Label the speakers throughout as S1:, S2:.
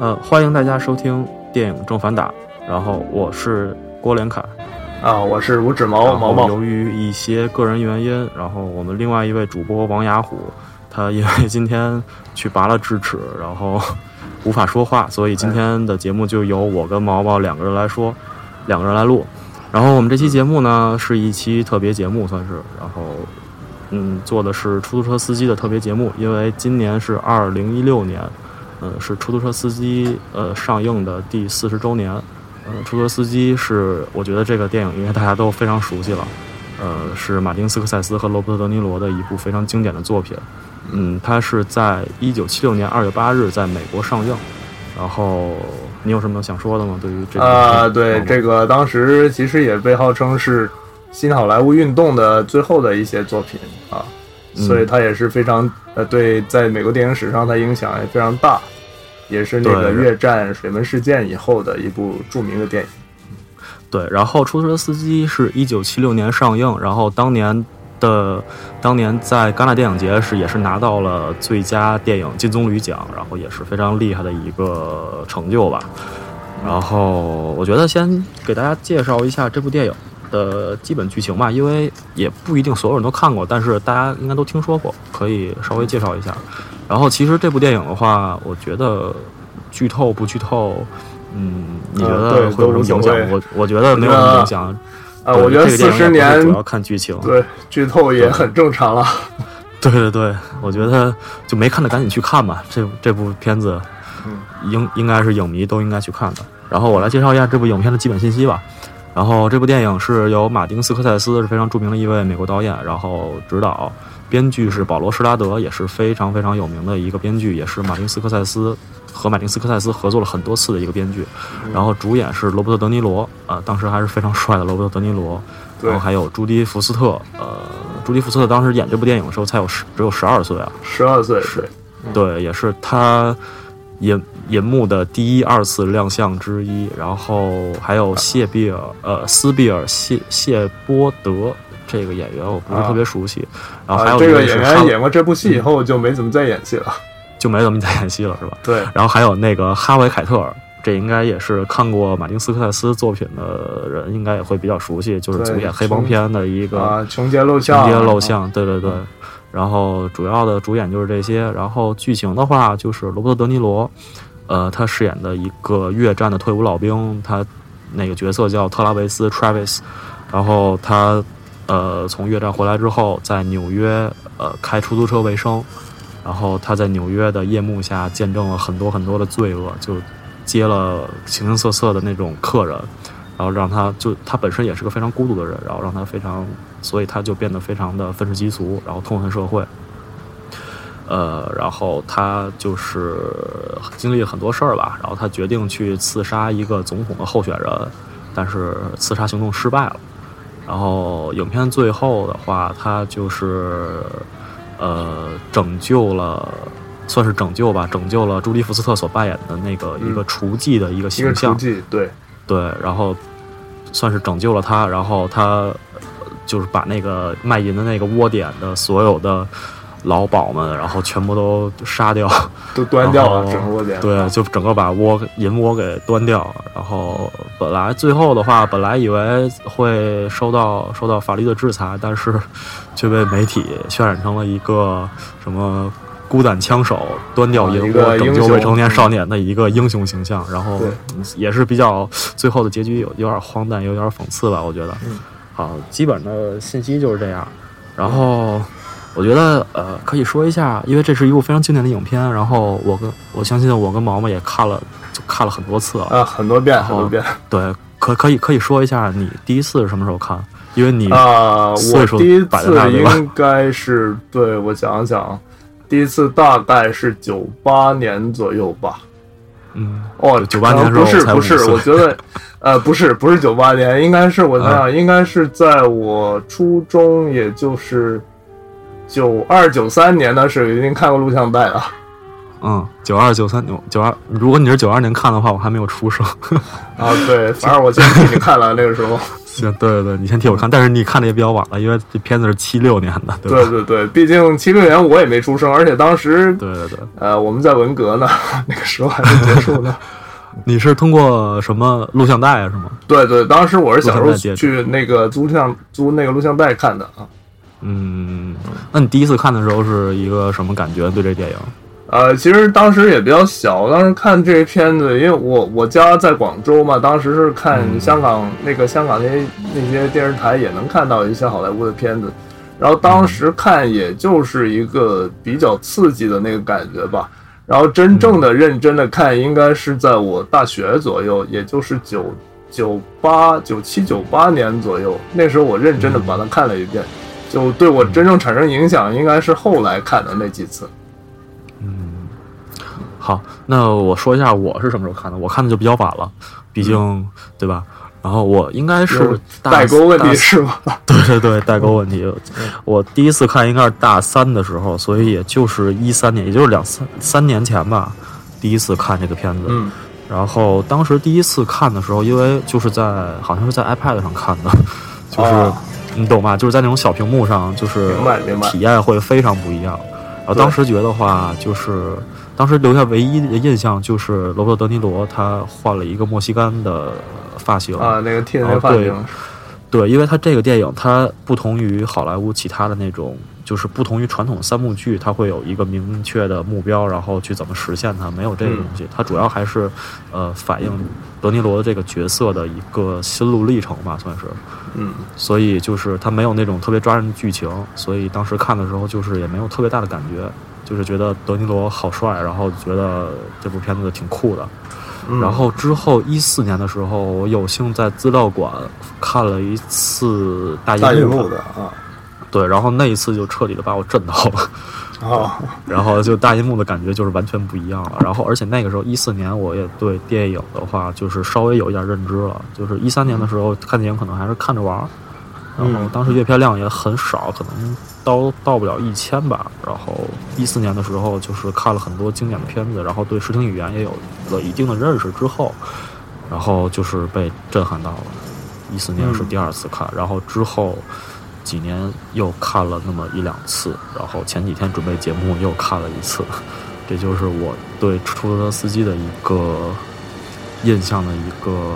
S1: 呃，欢迎大家收听电影正反打，然后我是郭连凯，
S2: 啊，我是五指毛毛毛，
S1: 由于一些个人原因，然后我们另外一位主播王雅虎，他因为今天去拔了智齿，然后无法说话，所以今天的节目就由我跟毛毛两个人来说，两个人来录。然后我们这期节目呢是一期特别节目，算是，然后嗯做的是出租车司机的特别节目，因为今年是二零一六年，呃是出租车司机呃上映的第四十周年。呃，出租车司机是我觉得这个电影应该大家都非常熟悉了，呃，是马丁斯科塞斯和罗伯特德尼罗的一部非常经典的作品。嗯，它是在一九七六年二月八日在美国上映。然后你有什么想说的吗？对于这个
S2: 啊，对，这个当时其实也被号称是新好莱坞运动的最后的一些作品啊，
S1: 嗯
S2: 所以它也是非常呃，对，在美国电影史上它影响也非常大，也是那个越战水门事件以后的一部著名的电影。
S1: 对，然后《出租车司机》是一九七六年上映，然后当年的当年在戛纳电影节是也是拿到了最佳电影金棕榈奖，然后也是非常厉害的一个成就吧。然后我觉得先给大家介绍一下这部电影的基本剧情吧，因为也不一定所有人都看过，但是大家应该都听说过，可以稍微介绍一下。然后其实这部电影的话，我觉得剧透不剧透，嗯，你觉得会有什么影响？我我觉得没有什么影响。
S2: 啊，
S1: 对
S2: 我觉得
S1: 这个电影
S2: 四十年
S1: 主要看剧情。
S2: 对剧透也很正常了。
S1: 对对对，我觉得就没看的赶紧去看吧。这这部片子，
S2: 嗯
S1: 应应该是影迷都应该去看的。然后我来介绍一下这部影片的基本信息吧。然后这部电影是由马丁斯科塞斯是非常著名的一位美国导演，然后执导，编剧是保罗施拉德，也是非常非常有名的一个编剧，也是马丁斯科塞斯和马丁斯科塞斯合作了很多次的一个编剧。然后主演是罗伯特德尼罗，呃，当时还是非常帅的罗伯特德尼罗。
S2: 对
S1: 然后还有朱迪福斯特，呃，朱迪福斯特当时演这部电影的时候才有十只有十二岁啊，
S2: 十二岁
S1: 是对，也是他银银幕的第一、二次亮相之一。然后还有谢比尔，呃，斯比尔谢谢波德这个演员我不是特别熟悉，然后还
S2: 啊，
S1: 有
S2: 这个演员演过这部戏以后就没怎么再演戏了。
S1: 就没怎么再演戏了，是吧？
S2: 对，
S1: 然后还有那个哈维凯特尔。这应该也是看过马丁斯科塞斯作品的人，应该也会比较熟悉，就是主演黑帮片的一个
S2: 啊，穷街陋巷，
S1: 情节露相，对对对。然后主要的主演就是这些，然后剧情的话就是罗伯特·德尼罗，呃，他饰演的一个越战的退伍老兵，他那个角色叫特拉维斯 （Travis），然后他呃从越战回来之后，在纽约呃开出租车为生，然后他在纽约的夜幕下见证了很多很多的罪恶，就接了形形色色的那种客人，然后让他就他本身也是个非常孤独的人，然后让他非常，所以他就变得非常的愤世嫉俗，然后痛恨社会。呃，然后他就是经历了很多事儿吧，然后他决定去刺杀一个总统的候选人，但是刺杀行动失败了。然后影片最后的话，他就是呃拯救了，算是拯救吧，拯救了朱迪福斯特所扮演的那个一个厨妓的一个形象
S2: 对，
S1: 对，然后算是拯救了他，然后他呃就是把那个卖淫的那个窝点的所有的老鸨们，然后全部都杀掉，
S2: 都端掉了整个窝点。
S1: 对，就整个把窝银窝给端掉。然后本来最后的话，本来以为会受到受到法律的制裁，但是却被媒体渲染成了一个什么。孤胆枪手端掉
S2: 啊
S1: 银窝，拯救未成年少年的一个英雄形象，然后也是比较最后的结局有有点荒诞，有点讽刺吧，我觉得。
S2: 嗯
S1: 好，基本的信息就是这样。然后我觉得呃，可以说一下，因为这是一部非常经典的影片，然后我跟我相信我跟毛毛也看了，就看了很多次了。
S2: 啊，很多遍，很多遍。
S1: 对，可可以可以说一下你第一次是什么时候看？因为你
S2: 啊，我第一次应该是对我想想，第一次大概是九八年左右吧。
S1: 嗯
S2: 哦，
S1: 九八年的时候
S2: 不是不是，我觉得，呃，不是不是九八年，应该是我想想，应该是在我初中，也就是九二九三年的时候，已经看过录像带了。
S1: 嗯，九二九三九九二，如果你是九二年看的话，我还没有出生。
S2: 啊，对，反正我先替你看了那个时候。
S1: 行，对对对，你先替我看，但是你看的也比较晚了，因为这片子是七六年的，对吧？
S2: 对对对，毕竟七六年我也没出生，而且当时
S1: 对对对，
S2: 呃，我们在文革呢，那个时候还没结束呢。
S1: 你是通过什么录像带啊？是吗？
S2: 对对，当时我是小时候去那个租像租那个录像带看的啊。
S1: 嗯，那你第一次看的时候是一个什么感觉？对这电影？
S2: 呃，其实当时也比较小，当时看这片子，因为我我家在广州嘛，当时是看香港那个香港那些那些电视台也能看到一些好莱坞的片子，然后当时看也就是一个比较刺激的那个感觉吧，然后真正的认真的看应该是在我大学左右，也就是九九八九七九八年左右，那时候我认真的把它看了一遍，就对我真正产生影响应该是后来看的那几次。
S1: 嗯好，那我说一下我是什么时候看的。我看的就比较晚了，毕竟对吧？然后我应该是
S2: 代沟问题是吧？
S1: 对对对，代沟问题。我第一次看应该是大三的时候，所以也就是一三年，也就是两三三年前吧，第一次看这个片子。
S2: 嗯。
S1: 然后当时第一次看的时候，因为就是在好像是在 iPad 上看的，就是你懂吧？就是在那种小屏幕上，就是体验会非常不一样。然后当时觉得话就是。当时留下唯一的印象就是罗伯特·德尼罗，他换了一个墨西哥的发型
S2: 啊，那个剃的发型。
S1: 对，因为他这个电影，它不同于好莱坞其他的那种，就是不同于传统三幕剧，它会有一个明确的目标，然后去怎么实现它，没有这个东西。它主要还是呃反映德尼罗的这个角色的一个心路历程吧，算是。
S2: 嗯。
S1: 所以就是它没有那种特别抓人的剧情，所以当时看的时候就是也没有特别大的感觉。就是觉得德尼罗好帅，然后觉得这部片子挺酷的。然后之后一四年的时候，我有幸在资料馆看了一次大银
S2: 幕的啊，
S1: 对，然后那一次就彻底的把我震到了
S2: 啊。
S1: 然后就大银幕的感觉就是完全不一样了。然后而且那个时候一四年我也对电影的话就是稍微有一点认知了。就是一三年的时候看电影可能还是看着玩儿，然后当时阅片量也很少，可能。到到不了一千吧，然后一四年的时候就是看了很多经典的片子，然后对视听语言也有了一定的认识之后，然后就是被震撼到了。一四年是第二次看，然后之后几年又看了那么一两次，然后前几天准备节目又看了一次，这就是我对出租车司机的一个印象的一个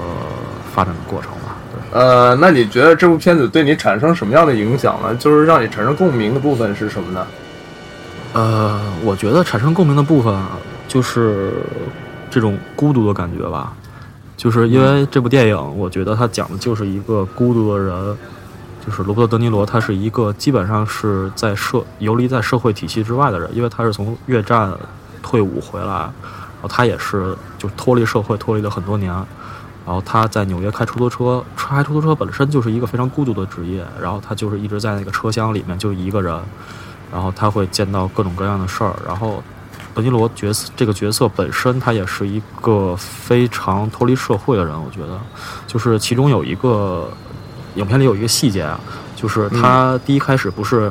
S1: 发展的过程吧。
S2: 呃，那你觉得这部片子对你产生什么样的影响呢？就是让你产生共鸣的部分是什么呢？
S1: 呃，我觉得产生共鸣的部分啊，就是这种孤独的感觉吧。就是因为这部电影，我觉得它讲的就是一个孤独的人，就是罗伯特·德尼罗，他是一个基本上是在社游离在社会体系之外的人，因为他是从越战退伍回来，然后他也是就脱离社会，脱离了很多年。然后他在纽约开出租车，开出租车本身就是一个非常孤独的职业。然后他就是一直在那个车厢里面就一个人，然后他会见到各种各样的事儿。然后德尼罗角色这个角色本身他也是一个非常脱离社会的人。我觉得，就是其中有一个影片里有一个细节啊，就是他第一开始不是。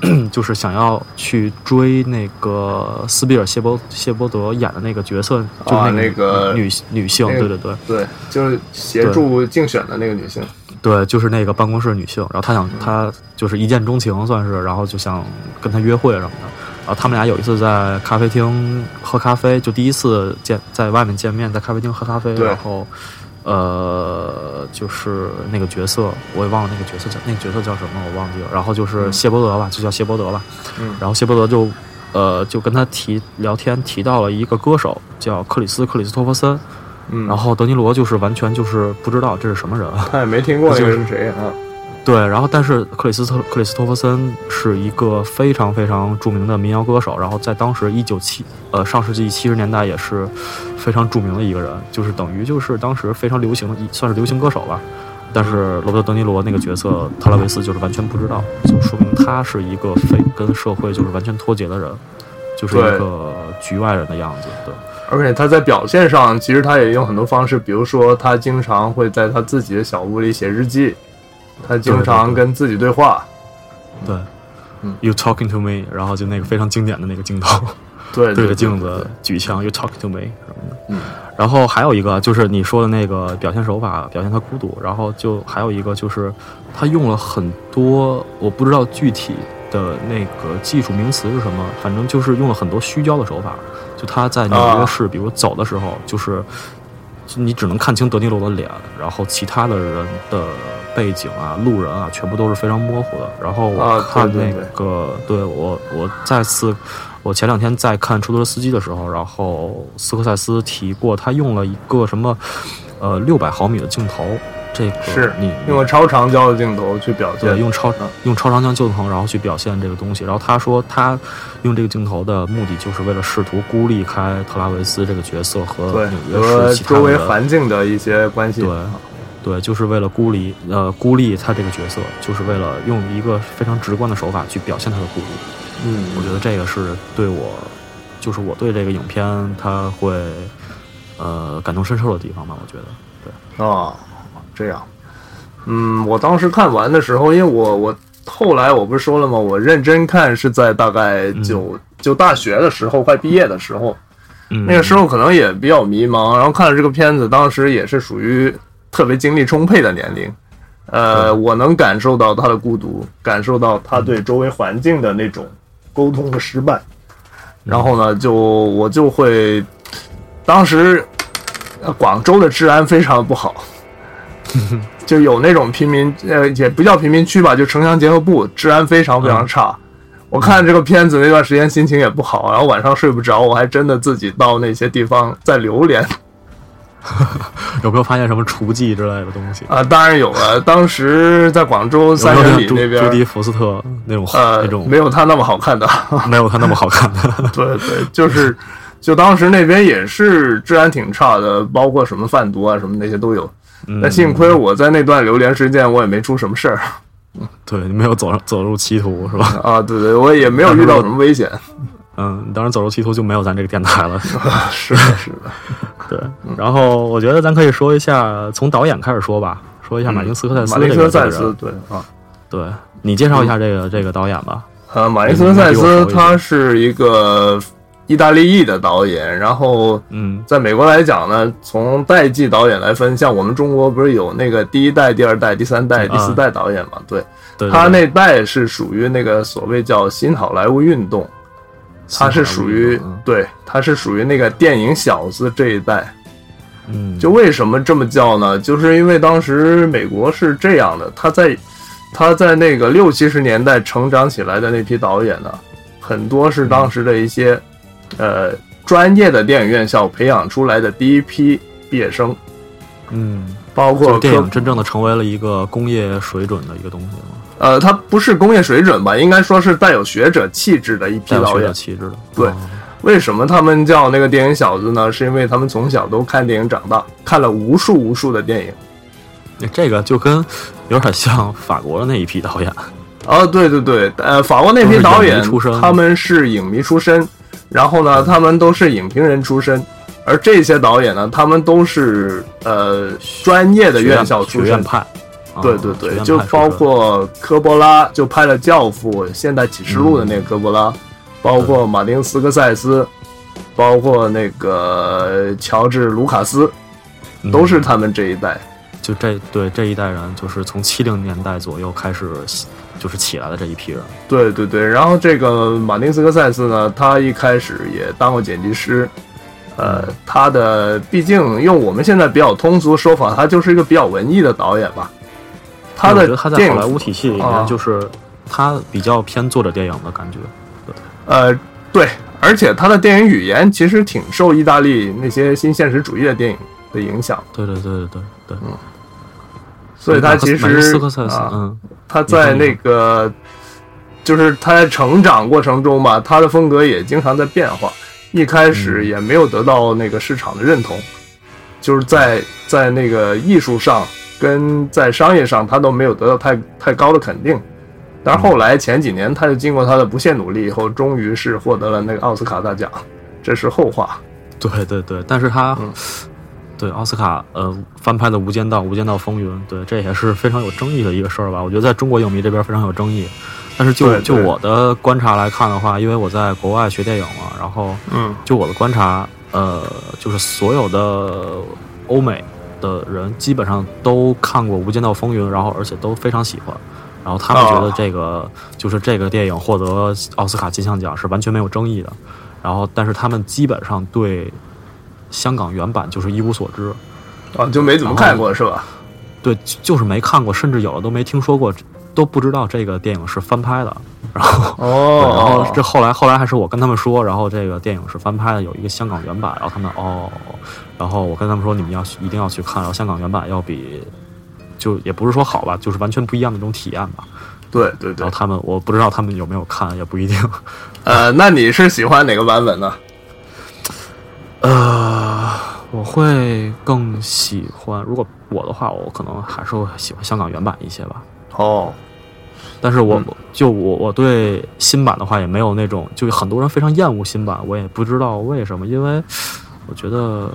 S1: 就是想要去追那个斯比尔谢波谢波德演的那个角色，就是
S2: 那
S1: 个女女性，对对
S2: 对，对，就是协助竞选的那个女性，
S1: 对，就是那个办公室女性。然后他想，他就是一见钟情，算是，然后就想跟他约会什么的。然后他们俩有一次在咖啡厅喝咖啡，就第一次见在外面见面，在咖啡厅喝咖啡，然后。呃，就是那个角色，我也忘了那个角色叫那个角色叫什么，我忘记了。然后就是谢伯德吧，就叫谢伯德吧。
S2: 嗯。
S1: 然后谢伯德就，呃，就跟他提聊天，提到了一个歌手叫克里斯克里斯托弗森。
S2: 嗯。
S1: 然后德尼罗就是完全就是不知道这是什么人，
S2: 他也没听过 这个是谁啊。
S1: 对，然后但是克里斯特克里斯托弗森是一个非常非常著名的民谣歌手，然后在当时一九七呃上世纪七十年代也是非常著名的一个人，就是等于就是当时非常流行的，算是流行歌手吧。但是罗伯特德尼罗那个角色特拉维斯就是完全不知道，就说明他是一个非跟社会就是完全脱节的人，就是一个局外人的样子。对，
S2: 而且他在表现上其实他也用很多方式，比如说他经常会在他自己的小屋里写日记。他经常跟自己对话，
S1: 对，
S2: 嗯
S1: ，You talking to me，然后就那个非常经典的那个镜头，
S2: 对
S1: 对着镜子举枪，You talking to me 什么的。
S2: 嗯
S1: 然后还有一个就是你说的那个表现手法，表现他孤独。然后就还有一个就是他用了很多我不知道具体的那个技术名词是什么，反正就是用了很多虚焦的手法。就他在纽约市，比如走的时候，就是就你只能看清德尼罗的脸，然后其他的人的背景啊、路人啊，全部都是非常模糊的。然后我
S2: 啊
S1: 看那个，对我我再次。我前两天在看《出租车司机》的时候，然后斯科塞斯提过，他用了一个什么，呃，六百毫米的镜头，这个
S2: 是
S1: 你
S2: 用了超长焦的镜头去表现
S1: 对，用超用超长焦镜头，然后去表现这个东西。然后他说，他用这个镜头的目的，就是为了试图孤立开特拉维斯这个角色和
S2: 对
S1: 纽约
S2: 周围环境的一些关系。
S1: 对对，就是为了孤立呃孤立他这个角色，就是为了用一个非常直观的手法去表现他的孤独。
S2: 嗯，
S1: 我觉得这个是对我，就是我对这个影片他会呃感同身受的地方吧。我觉得，对，
S2: 啊，这样，嗯，我当时看完的时候，因为我我后来我不是说了吗？我认真看是在大概九、就大学的时候，快毕业的时候，
S1: 嗯，
S2: 那个时候可能也比较迷茫，然后看了这个片子，当时也是属于特别精力充沛的年龄。呃，我能感受到他的孤独，感受到他对周围环境的那种沟通的失败，然后呢，就我就会，当时呃广州的治安非常不好，就有那种贫民呃也不叫贫民区吧，就城乡结合部，治安非常非常差。我看这个片子那段时间心情也不好，然后晚上睡不着，我还真的自己到那些地方在流连
S1: 有没有发现什么厨技之类的东西？
S2: 啊，当然有了。当时在广州三里那边
S1: 朱，迪福斯特那种
S2: 呃
S1: 那，种
S2: 没有他那么好看的。
S1: 没有他那么好看的？
S2: 对对，就是，就当时那边也是治安挺差的，包括什么贩毒啊什么那些都有。
S1: 嗯
S2: 那幸亏我在那段流连时间，我也没出什么事儿
S1: 对你没有走上走入歧途是吧？
S2: 啊。对对，我也没有遇到什么危险。
S1: 嗯，当然走入歧途就没有咱这个电台了。
S2: 是的，是的。
S1: 对，然后我觉得咱可以说一下，从导演开始说吧，说一下马丁斯科塞斯
S2: 嗯马丁
S1: 这
S2: 斯科塞斯。对啊，
S1: 对你介绍一下这个这个导演吧。
S2: 呃，马丁斯科塞斯他是一个意大利裔的导演，然后
S1: 嗯
S2: 在美国来讲呢，从代际导演来分，像我们中国不是有那个第一代、第二代、第三代、
S1: 嗯
S2: 第四代导演嘛？对，
S1: 对，对
S2: 他那代是属于那个所谓叫新好莱坞运动，他是属于
S1: 嗯
S2: 对，他是属于那个电影小子这一代。
S1: 嗯，
S2: 就为什么这么叫呢？就是因为当时美国是这样的，他在他在那个六七十年代成长起来的那批导演呢，很多是当时的一些呃专业的电影院校培养出来的第一批毕业生，
S1: 嗯，
S2: 包括
S1: 就是电影真正的成为了一个工业水准的一个东西吗，
S2: 呃，它不是工业水准吧，应该说是带有学者气质的一批
S1: 学者
S2: 导演。
S1: 气质的。
S2: 对
S1: 哦
S2: 为什么他们叫那个电影小子呢？是因为他们从小都看电影长大，看了无数无数的电影。
S1: 这个就跟有点像法国的那一批导演。
S2: 哦，对对对，呃，法国那批导演他们是影迷出身，然后呢，他们都是影评人出身，而这些导演呢，他们都是呃专业的院校出身。
S1: 学院派。啊
S2: 对对对，就包括科波拉，就拍了《教父》《现代启示录》的那个科波拉，包括马丁斯科塞斯，包括那个乔治卢卡斯，都是
S1: 嗯
S2: 他们这一代。
S1: 就这对这一代人，就是从七零年代左右开始就是起来的这一批人。
S2: 对对对，然后这个马丁斯科塞斯呢，他一开始也当过剪辑师，呃，他的毕竟用我们现在比较通俗的说法，他就是一个比较文艺的导演吧。他的
S1: 他在
S2: 电影
S1: 好莱坞体系里
S2: 啊
S1: 面，就是他比较偏作者电影的感觉。
S2: 呃，对，而且他的电影语言其实挺受意大利那些新现实主义的电影的影响，
S1: 对对对对对对。
S2: 所以他其实
S1: 斯科塞斯，
S2: 啊，
S1: 嗯，
S2: 他在那个就是他在成长过程中吧，他的风格也经常在变化。一开始也没有得到那个市场的认同，就是在在那个艺术上跟在商业上，他都没有得到太太高的肯定。但是后来前几年，他就经过他的不懈努力以后，终于是获得了那个奥斯卡大奖，这是后话。
S1: 对对对，但是他、
S2: 嗯
S1: 对奥斯卡呃翻拍的《无间道》《无间道风云》，对这也是非常有争议的一个事儿吧？我觉得在中国影迷这边非常有争议。但是就就我的观察来看的话，因为我在国外学电影嘛，然后
S2: 嗯
S1: 就我的观察，呃，就是所有的欧美的人基本上都看过《无间道风云》，然后而且都非常喜欢。然后他们觉得
S2: 哦
S1: 这个、就是这个电影获得奥斯卡金像奖是完全没有争议的。然后，但是他们基本上对香港原版就是一无所知，
S2: 啊，就没怎么看过是吧？
S1: 对，就就是没看过，甚至有的都没听说过，都不知道这个电影是翻拍的。然后，哦然后
S2: 哦，
S1: 这后来后来还是我跟他们说，然后这个电影是翻拍的，有一个香港原版，然后他们哦，然后我跟他们说你们要一定要去看，然后香港原版要比就也不是说好吧，就是完全不一样的一种体验吧。
S2: 对对对
S1: 然后，他们我不知道他们有没有看，也不一定。
S2: 呃，那你是喜欢哪个版本呢？
S1: 呃，我会更喜欢，如果我的话，我可能还是会喜欢香港原版一些吧。
S2: 哦，
S1: 但是我、
S2: 嗯
S1: 就我我对新版的话也没有那种，就很多人非常厌恶新版，我也不知道为什么，因为我觉得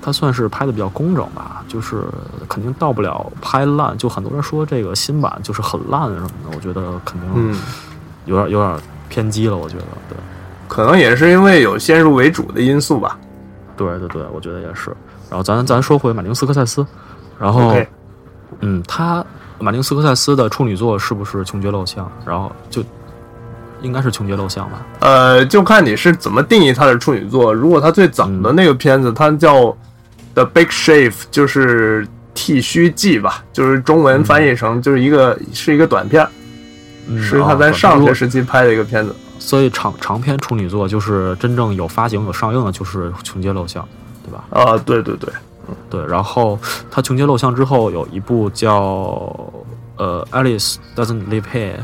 S1: 它算是拍的比较工整吧，就是肯定到不了拍烂。就很多人说这个新版就是很烂什么的，我觉得肯定
S2: 嗯，
S1: 有点有点偏激了，我觉得对。
S2: 可能也是因为有先入为主的因素吧。
S1: 对对对，我觉得也是。然后咱咱说回马丁斯科塞斯，然后嗯，他马丁斯科塞斯的处女作是不是《穷绝陋巷》？然后就应该是《穷绝陋巷》吧？
S2: 呃，就看你是怎么定义他的处女作。如果他最早的那个片子，它叫《The Big Shave》，就是剃须记吧，就是中文翻译成就是一个是一个短片，
S1: 嗯，
S2: 是他在
S1: 啊
S2: 上学时期拍的一个片子。
S1: 所以长长篇处女作就是真正有发行有上映的，就是《穷街陋巷》，对吧？
S2: 啊，对对对，
S1: 对。然后他《穷街陋巷》之后有一部叫呃《Alice Doesn't Live Here》，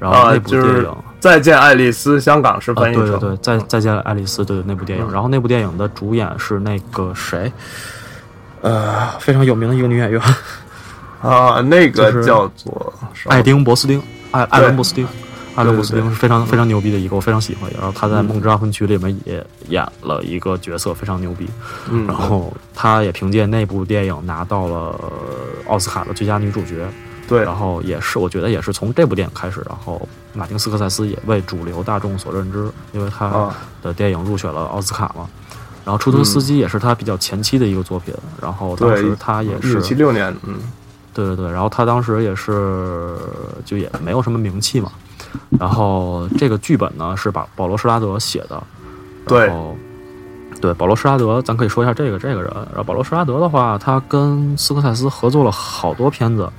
S1: 然后
S2: 啊
S1: 那部
S2: 就是
S1: 电影。
S2: 再见爱丽丝，香港是
S1: 啊，
S2: 翻译成。
S1: 对对对，再再见爱丽丝，对对那部电影，
S2: 嗯
S1: 然后那部电影的主演是那个谁，呃，非常有名的一个女演员，
S2: 啊，那个叫做
S1: 艾丁·博斯丁，艾艾伦·博斯丁，艾伦·博斯
S2: 对
S1: 丁是非常非常牛逼的一个，我非常喜欢。然后他在《
S2: 嗯
S1: 梦之安魂曲》里面也演了一个角色，非常牛逼。
S2: 嗯
S1: 然后他也凭借那部电影拿到了奥斯卡的最佳女主角。
S2: 对
S1: 然后也是，我觉得也是从这部电影开始，然后马丁·斯科塞斯也为主流大众所认知，因为他
S2: 啊
S1: 的电影入选了奥斯卡嘛。然后《出租司机》也是他比较前期的一个作品，然后当时他也
S2: 一
S1: 是
S2: 九七六年，嗯，
S1: 对对对，然后他当时也是就也没有什么名气嘛。然后这个剧本呢是把保罗·施拉德写的，
S2: 对
S1: 然后对保罗·施拉德，咱可以说一下这个这个人。然后保罗·施拉德的话，他跟斯科塞斯合作了好多片子。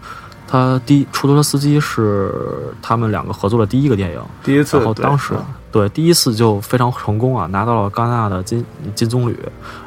S1: 他第一出租车司机是他们两个合作的第一个电影，
S2: 第一次，
S1: 然后当时
S2: 嗯
S1: 对第一次就非常成功啊，拿到了戛纳的金金棕榈，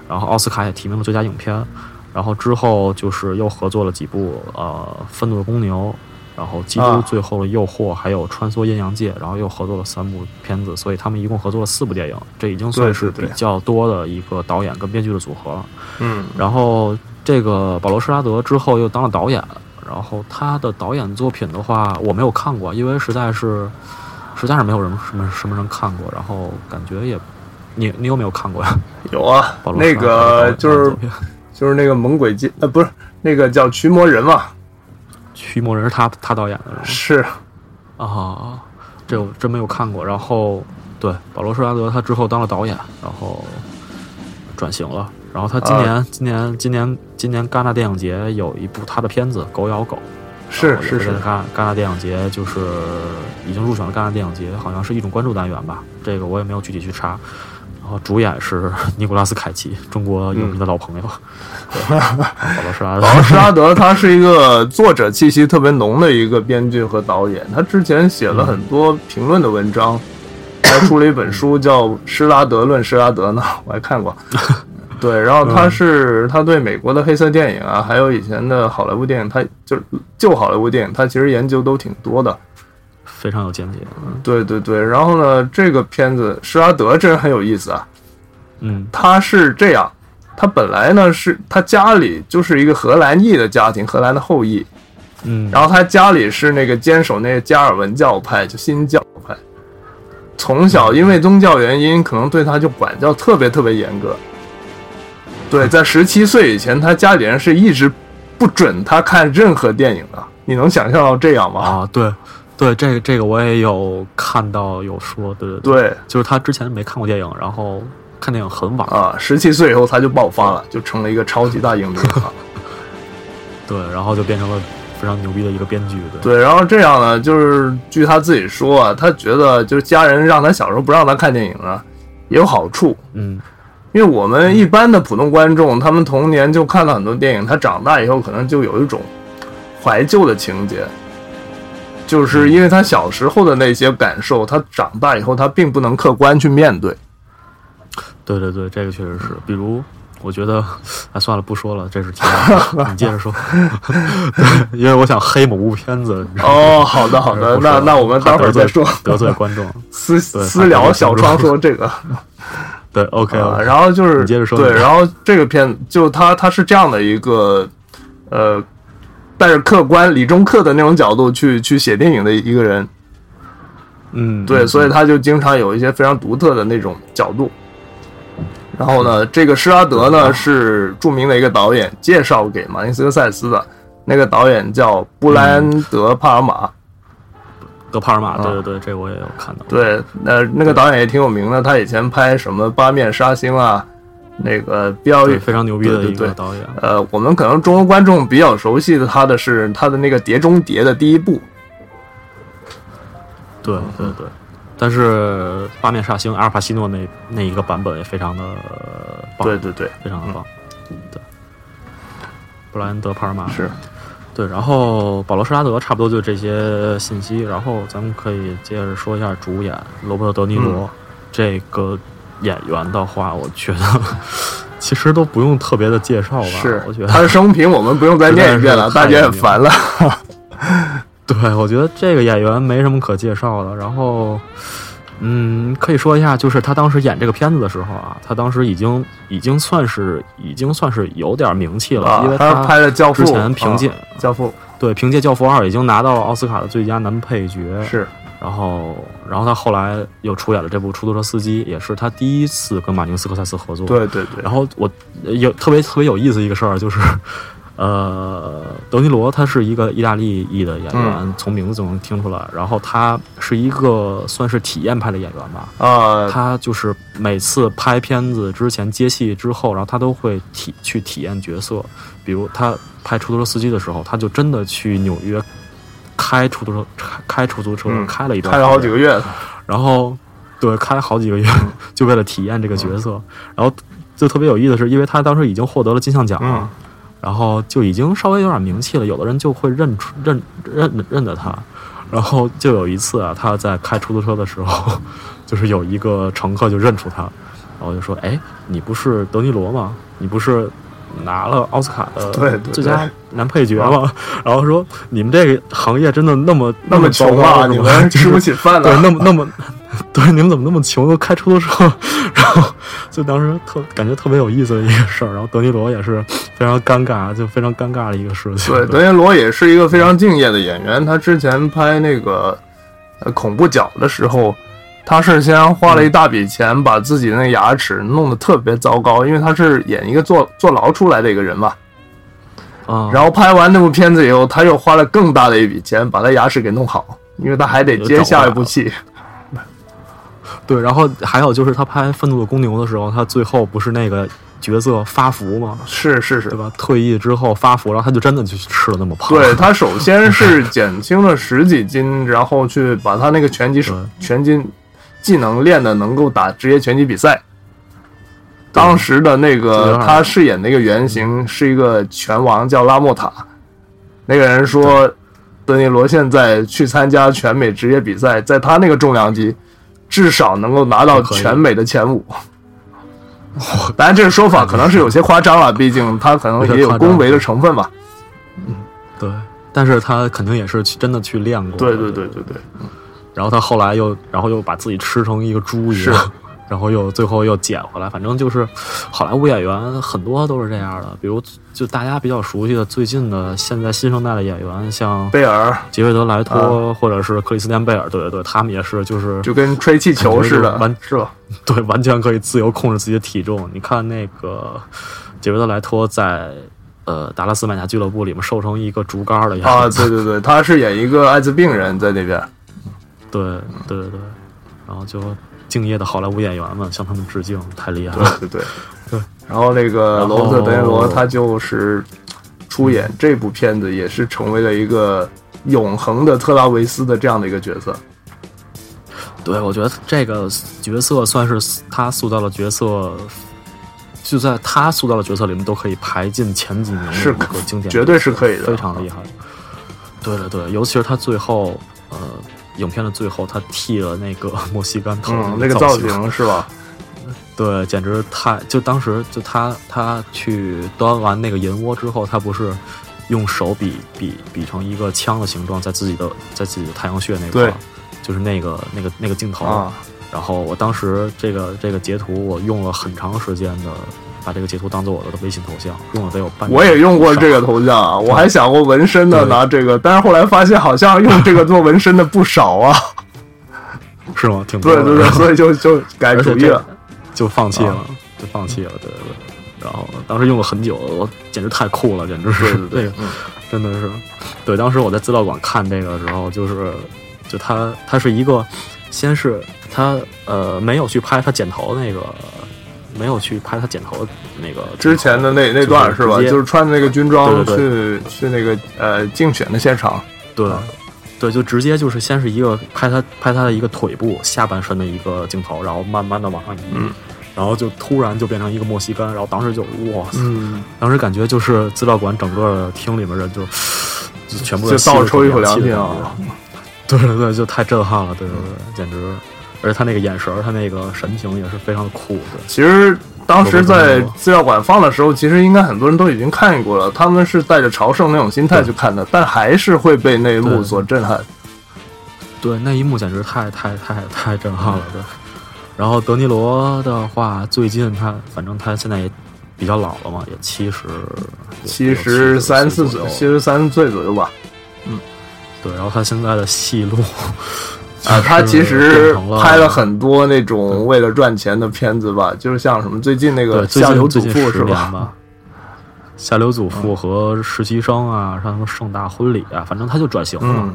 S1: 然后奥斯卡也提名了最佳影片，然后之后就是又合作了几部呃《愤怒的公牛》，然后《基督
S2: 啊。
S1: 最后的诱惑》，还有《穿梭阴阳界》，然后又合作了三部片子，所以他们一共合作了四部电影，这已经算是比较多的一个导演跟编剧的组合了。
S2: 嗯，
S1: 然后这个保罗·施拉德之后又当了导演，然后他的导演作品的话，我没有看过，因为实在是实在是没有人什么什么人看过，然后感觉也，你你有没有看过呀？
S2: 有啊
S1: 保，罗·
S2: 那个就是就是那个猛鬼街，呃，不是那个叫驱魔人嘛，
S1: 驱魔人是他他导演的是
S2: 是，
S1: 啊，这我真没有看过。然后对保罗·施拉德，他之后当了导演，然后转型了。然后他今年、
S2: 啊
S1: 今年今年今年戛纳电影节有一部他的片子《狗咬狗》。
S2: 是是是
S1: 在戛戛纳电影节就是已经入选了戛纳电影节，好像是一种关注单元吧，这个我也没有具体去查。然后主演是 尼古拉斯凯奇，中国有名的老朋友，对保罗施拉德。
S2: 保罗施拉德他是一个作者气息特别浓的一个编剧和导演，他之前写了很多评论的文章，还出了一本书叫《施拉德论施拉德》呢，我还看过。对，然后他是他对美国的黑色电影啊，还有以前的好莱坞电影，他就旧好莱坞电影，他其实研究都挺多的。
S1: 非常有见解。嗯
S2: 对对对，然后呢，这个片子施拉德这人很有意思啊，
S1: 嗯
S2: 他是这样，他本来呢是他家里就是一个荷兰裔的家庭，荷兰的后裔，
S1: 嗯，
S2: 然后他家里是那个坚守那个加尔文教派，就新教派。从小因为宗教原因，可能对他就管教特别特别严格。对，在十七岁以前，他家里人是一直不准他看任何电影的。你能想象到这样吗？
S1: 啊，对对，这个这个我也有看到有说，对对就是他之前没看过电影，然后看电影很晚，
S2: 啊，十七岁以后他就爆发了，就成了一个超级大影迷啊。
S1: 对，然后就变成了非常牛逼的一个编剧，对，
S2: 对，然后这样呢，就是据他自己说啊，他觉得就是家人让他小时候不让他看电影啊，也有好处，
S1: 嗯，
S2: 因为我们一般的普通观众，他们童年就看了很多电影，他长大以后可能就有一种怀旧的情节，就是因为他小时候的那些感受，他长大以后他并不能客观去面对。
S1: 对对对，这个确实是，比如。我觉得，哎，算了，不说了，这是题外话，你接着说。对，因为我想黑某部片子。
S2: 哦，好的好的，那那我们待会儿再说。
S1: 得罪观众。
S2: 私私聊小窗说这个。
S1: 对，OK，
S2: 啊，然后就是
S1: 你接着说
S2: 对，然后这个片就他他是这样的一个呃，带着客观理中客的那种角度去去写电影的一个人，
S1: 嗯，
S2: 对，
S1: 嗯
S2: 所以他就经常有一些非常独特的那种角度。然后呢，这个施拉德呢是著名的一个导演，介绍给马丁斯科塞斯的那个导演叫布莱恩德帕尔玛。
S1: 德帕尔玛，对
S2: 啊
S1: 对对，这我也有看到。
S2: 对，那那个导演也挺有名的，他以前拍什么《八面杀星》啊，那个标语
S1: 对，非常牛逼的一个导演。
S2: 呃，我们可能中国观众比较熟悉的他的是他的那个《碟中谍》的第一部，
S1: 对对对，但是八面煞星阿尔帕西诺那那一个版本也非常的棒，
S2: 对对对，
S1: 非常的棒。对，布莱恩德帕尔玛
S2: 是。
S1: 对，然后保罗施拉德差不多就这些信息，然后咱们可以接着说一下主演罗伯特·德尼罗、
S2: 嗯。
S1: 这个演员的话，我觉得 其实都不用特别的介绍吧，
S2: 是
S1: 我觉得
S2: 他的生平我们不用再念一遍了，大家也烦了。
S1: 对，我觉得这个演员没什么可介绍的。然后，嗯，可以说一下，就是他当时演这个片子的时候啊，他当时已经已经算是已经算是有点名气了，因为，
S2: 啊他拍了《教父
S1: 之》，前凭借、
S2: 啊教父》
S1: 对凭借《教父二》已经拿到了奥斯卡的最佳男配角，
S2: 是
S1: 然后然后他后来又出演了这部《出租车司机》，也是他第一次跟马丁斯科塞斯合作。
S2: 对对对，
S1: 然后我呃有特别特别有意思一个事儿，就是，呃，德尼罗他是一个意大利裔的演员，
S2: 嗯
S1: 从名字就能听出来。然后他是一个算是体验派的演员吧，
S2: 啊，
S1: 他就是每次拍片子之前接戏之后，然后他都会体去体验角色。比如他拍出租车司机的时候，他就真的去纽约开出租车，开开出租车、
S2: 嗯
S1: 开了一段，
S2: 开了好几个月，
S1: 然后对开好几个月，就为了体验这个角色。然后就特别有意思的是，因为他当时已经获得了金像奖了，
S2: 嗯
S1: 然后就已经稍微有点名气了，有的人就会认出认认认得他。然后就有一次啊，他在开出租车的时候，就是有一个乘客就认出他，然后就说：“哎，你不是德尼罗吗？你不是拿了奥斯卡的 最佳男配角嘛？”然后说：“你们这个行业真的那么
S2: 那么穷啊，你们吃不起饭了对，
S1: 那么那么，对，你们怎么那么穷，都开出租车？然后就当时特感觉特别有意思的一个事儿。然后德尼罗也是非常尴尬，就非常尴尬的一个事情。
S2: 对，德尼罗也是一个非常敬业的演员。他之前拍那个呃恐怖角的时候，他是先花了一大笔钱把自己的那牙齿弄得特别糟糕，因为他是演一个坐坐牢出来的一个人嘛。
S1: 啊，
S2: 然后拍完那部片子以后，他又花了更大的一笔钱把他牙齿给弄好，因为他还得接下一部戏。
S1: 对，然后还有就是他拍《愤怒的公牛》的时候，他最后不是那个角色发福吗？
S2: 是是是
S1: 对，吧？退役之后发福，然后他就真的去吃了那么胖。
S2: 对他首先是 减轻了十几斤，然后去把他那个拳击手拳击技能练的能够打职业拳击比赛。当时的那个他饰演那个原型是一个拳王，叫拉莫塔。那个人说，德尼罗现在去参加全美职业比赛，在他那个重量级，至少能够拿到全美的前五。当然，这个说法可能是有些夸张了，毕竟他可能也有恭维的成分吧。
S1: 嗯对，但是他肯定也是去真的去练过。
S2: 对对对对对。
S1: 然后他后来又，然后又把自己吃成一个猪一样，然后又最后又捡回来。反正就是好莱坞演员很多都是这样的，比如就大家比较熟悉的最近的现在新生代的演员，像
S2: 贝尔
S1: 杰瑞德·莱托、或者是克里斯汀·贝尔，对对对，他们也是就是
S2: 就跟吹气球似的，
S1: 完
S2: 是吧？
S1: 对完全可以自由控制自己的体重。你看那个杰瑞德·莱托在呃达拉斯买家俱乐部里面瘦成一个竹竿的
S2: 啊，
S1: 样子啊。
S2: 对对对，他是演一个艾滋病人在那边。
S1: 对对对对，然后就敬业的好莱坞演员们向他们致敬，太厉害了。
S2: 对对
S1: 对。
S2: 然后那个罗伯特·德尼罗他就是出演这部片子，也是成为了一个永恒的特拉维斯的这样的一个角色。
S1: 对，我觉得这个角色算是他塑造的角色，就在他塑造的角色里面都可以排进前几名
S2: 是
S1: 一个经典，
S2: 绝对是可以的
S1: 非常厉害。对对对，尤其是他最后，呃，影片的最后，他剃了那个 墨西哥头
S2: 嗯，
S1: 那
S2: 那个造
S1: 型，
S2: 是吧？
S1: 对，简直太就当时就他他去端完那个银窝之后，他不是用手比比比成一个枪的形状，在自己的在自己的太阳穴那块就是那个那个那个镜头。
S2: 啊，
S1: 然后我当时这个这个截图，我用了很长时间的，把这个截图当做我的微信头像，用了得有半年。
S2: 我也用过这个头像啊，我还想过纹身的
S1: 对
S2: 拿这个，但是后来发现好像用这个做纹身的不少啊。
S1: 是吗？挺 多的
S2: 对对对，所以就就改主意了。
S1: 就放弃了，
S2: 啊
S1: 就放弃了，对对对。然后当时用了很久，我简直太酷了，简直是
S2: 对
S1: 真的是。对，当时我在资料馆看这个的时候，就是就他他是一个，先是他呃没有去拍他剪头那个，没有去拍他剪头那个
S2: 之前的那那段是吧？就是穿那个军装
S1: 对
S2: 去去那个呃竞选的现场。
S1: 对，对，就直接就是先是一个拍他拍他的一个腿部下半身的一个镜头，然后慢慢的往上移，
S2: 嗯
S1: 然后就突然就变成一个墨西哥，然后当时就哇塞，
S2: 嗯，
S1: 当时感觉就是资料馆整个厅里面人就就全部
S2: 就倒抽一口
S1: 凉
S2: 凉气啊！
S1: 对对对，就太震撼了，对对对，简直，而且他那个眼神，他那个神情也是非常的酷的。
S2: 其实当时在资料馆放的时候，其实应该很多人都已经看过了，他们是带着朝圣那种心态去看的，但还是会被那一幕所震撼。
S1: 对，那一幕简直太太太太震撼了，对。然后德尼罗的话，最近他反正他现在也比较老了嘛，也七十
S2: 七十三四岁，七十三岁左右吧。
S1: 嗯对，然后他现在的戏路
S2: 啊，他其实拍了
S1: 了
S2: 很多那种为了赚钱的片子吧，就是像什么最近那个下流祖父是吧？
S1: 年吧？下流祖父和实习生啊，像什么盛大婚礼啊，反正他就转型了，
S2: 嗯，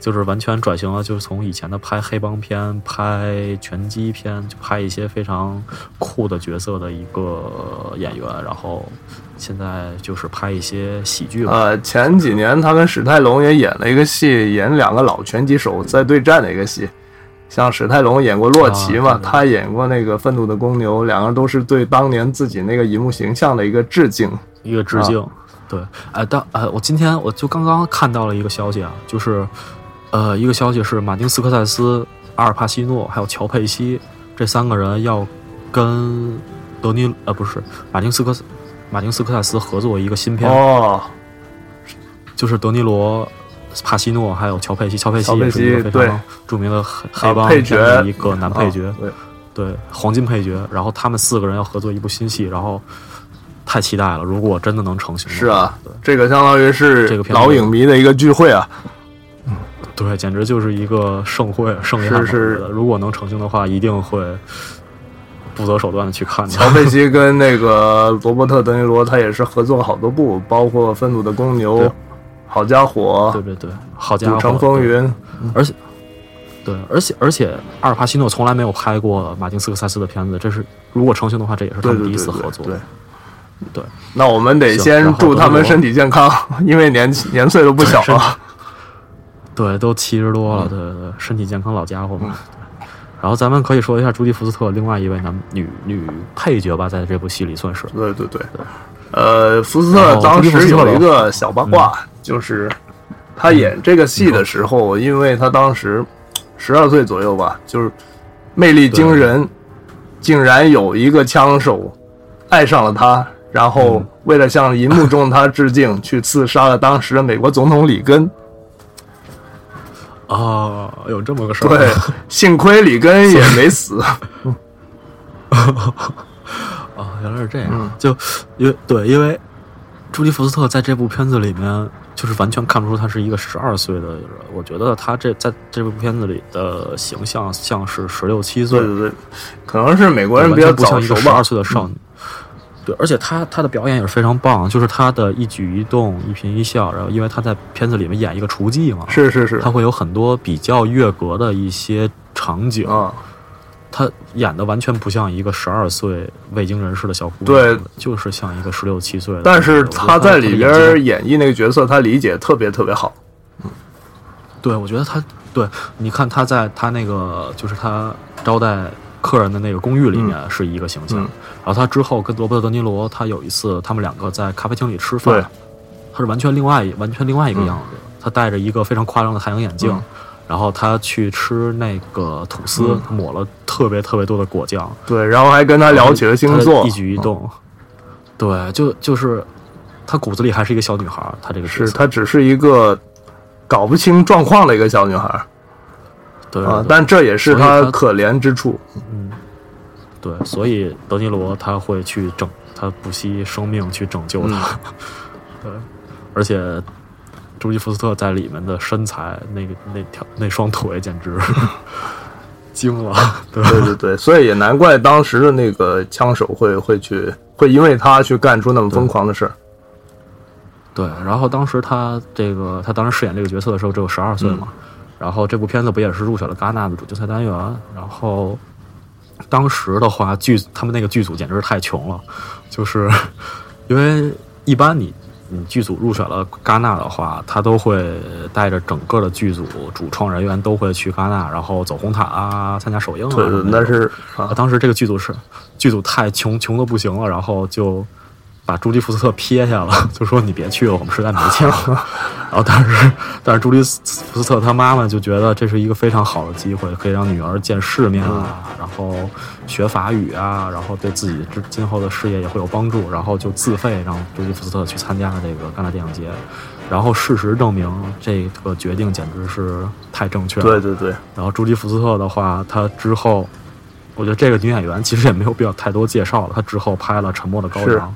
S1: 就是完全转型了，就是从以前的拍黑帮片、拍拳击片，就拍一些非常酷的角色的一个演员，然后现在就是拍一些喜剧吧。
S2: 呃，前几年他跟史泰龙也演了一个戏，演两个老拳击手在对战的一个戏。像史泰龙演过洛奇嘛，他演过那个《愤怒的公牛》，两个人都是对当年自己那个荧幕形象的一个致敬。
S1: 一个致敬。对，呃，当呃，我今天我就刚刚看到了一个消息啊，就是呃，一个消息是马丁斯科塞斯、阿尔帕西诺还有乔佩西这三个人要跟德尼呃不是马丁斯科马丁斯科塞斯合作一个新片，
S2: 哦，
S1: 就是德尼罗。帕西诺还有乔佩西，乔佩西也是一个非常著名的黑黑帮
S2: 配角
S1: 一个男配角，
S2: 啊对，
S1: 对黄金配角。然后他们四个人要合作一部新戏，然后太期待了。如果真的能成型，
S2: 是啊，这个相当于是这
S1: 个片
S2: 老影迷的一个聚会啊。
S1: 对，简直就是一个盛会盛宴。
S2: 是
S1: 如果能成型的话，一定会不择手段的去看的。
S2: 乔佩奇跟那个罗伯特·德尼罗，他也是合作了好多部，包括《愤怒的公牛》《好家伙
S1: 对》对对，好《家伙，
S2: 赌城风云》
S1: 而且。对，而且而且，阿尔帕西诺从来没有拍过马丁斯科塞斯的片子，这是如果成型的话，这也是他们第一次合作。
S2: 对。
S1: 对
S2: 那我们得先祝他们身体健康，因为年年岁都不小了。
S1: 对，都七十多了，
S2: 嗯
S1: 对对对，身体健康老家伙嘛。对然后咱们可以说一下朱迪福斯特另外一位男女女配角吧，在这部戏里算是。
S2: 对对对，呃，福斯特当时有一个小八卦，就是他演这个戏的时候，因为他当时十二岁左右吧，就是魅力惊人，竟然有一个枪手爱上了他，然后为了向银幕中的他致敬，去刺杀了当时的美国总统里根。
S1: 啊，有这么个事儿。
S2: 对，幸亏里根也没死。
S1: 啊，原来是这样。就因为对，因为朱迪福斯特在这部片子里面，就是完全看不出他是一个十二岁的人。我觉得他这在这部片子里的形象像是十六七岁
S2: 对，对对，可能是美国人比较
S1: 全不像一个十二
S2: 早熟吧。
S1: 岁的少女。对，而且他他的表演也是非常棒，就是他的一举一动、一颦一笑，然后因为他在片子里面演一个厨妓嘛，
S2: 是是是
S1: 他会有很多比较越格的一些场景，
S2: 啊，
S1: 他演的完全不像一个十二岁未经人事的小姑娘，
S2: 对，
S1: 就是像一个十六七岁的。
S2: 但是他在里边
S1: 演
S2: 绎那个角色，他理解特别特别好。
S1: 嗯对，我觉得他对，你看他在他那个就是他招待客人的那个公寓里面是一个形象，
S2: 嗯。
S1: 然后他之后跟罗伯特·德尼罗，他有一次他们两个在咖啡厅里吃饭，他是完全另外一完全另外一个样子，他戴着一个非常夸张的太阳眼镜。
S2: 嗯。
S1: 然后他去吃那个吐司，抹了特别特别多的果酱，
S2: 对，然后还跟他聊起了星座，
S1: 一举一动，对，就就是他骨子里还是一个小女孩儿，他这个
S2: 是
S1: 色，
S2: 她只是一个搞不清状况的一个小女孩
S1: 对
S2: 啊，但这也是
S1: 所以她
S2: 她可怜之处。
S1: 嗯对，所以德尼罗他会去拯，他不惜生命去拯救他。
S2: 嗯
S1: 对，而且朱吉福斯特在里面的身材，那个那条那双腿简直 惊了。对
S2: 对对对，所以也难怪当时的那个枪手会会去会因为他去干出那么疯狂的事儿。
S1: 对，然后当时他这个他当时饰演这个角色的时候只有十二岁嘛，
S2: 嗯
S1: 然后这部片子不也是入选了戛纳的主竞赛单元，然后当时的话剧他们那个剧组简直是太穷了，就是因为一般你你剧组入选了戛纳的话，他都会带着整个的剧组主创人员都会去戛纳，然后走红毯啊，参加首映啊
S2: 对对，但是，
S1: 啊，当时这个剧组是剧组太穷，穷的不行了，然后就把朱迪福斯特撇下了，就说你别去了，我们实在没钱了。然后但是但是朱迪福斯特他妈妈就觉得这是一个非常好的机会，可以让女儿见世面啊，然后学法语啊，然后对自己之今后的事业也会有帮助，然后就自费让朱迪福斯特去参加这个戛纳电影节。然后事实证明，这个决定简直是太正确了。
S2: 对对对，
S1: 然后朱迪福斯特的话，他之后，我觉得这个女演员其实也没有必要太多介绍了。她之后拍了《沉默的羔羊》，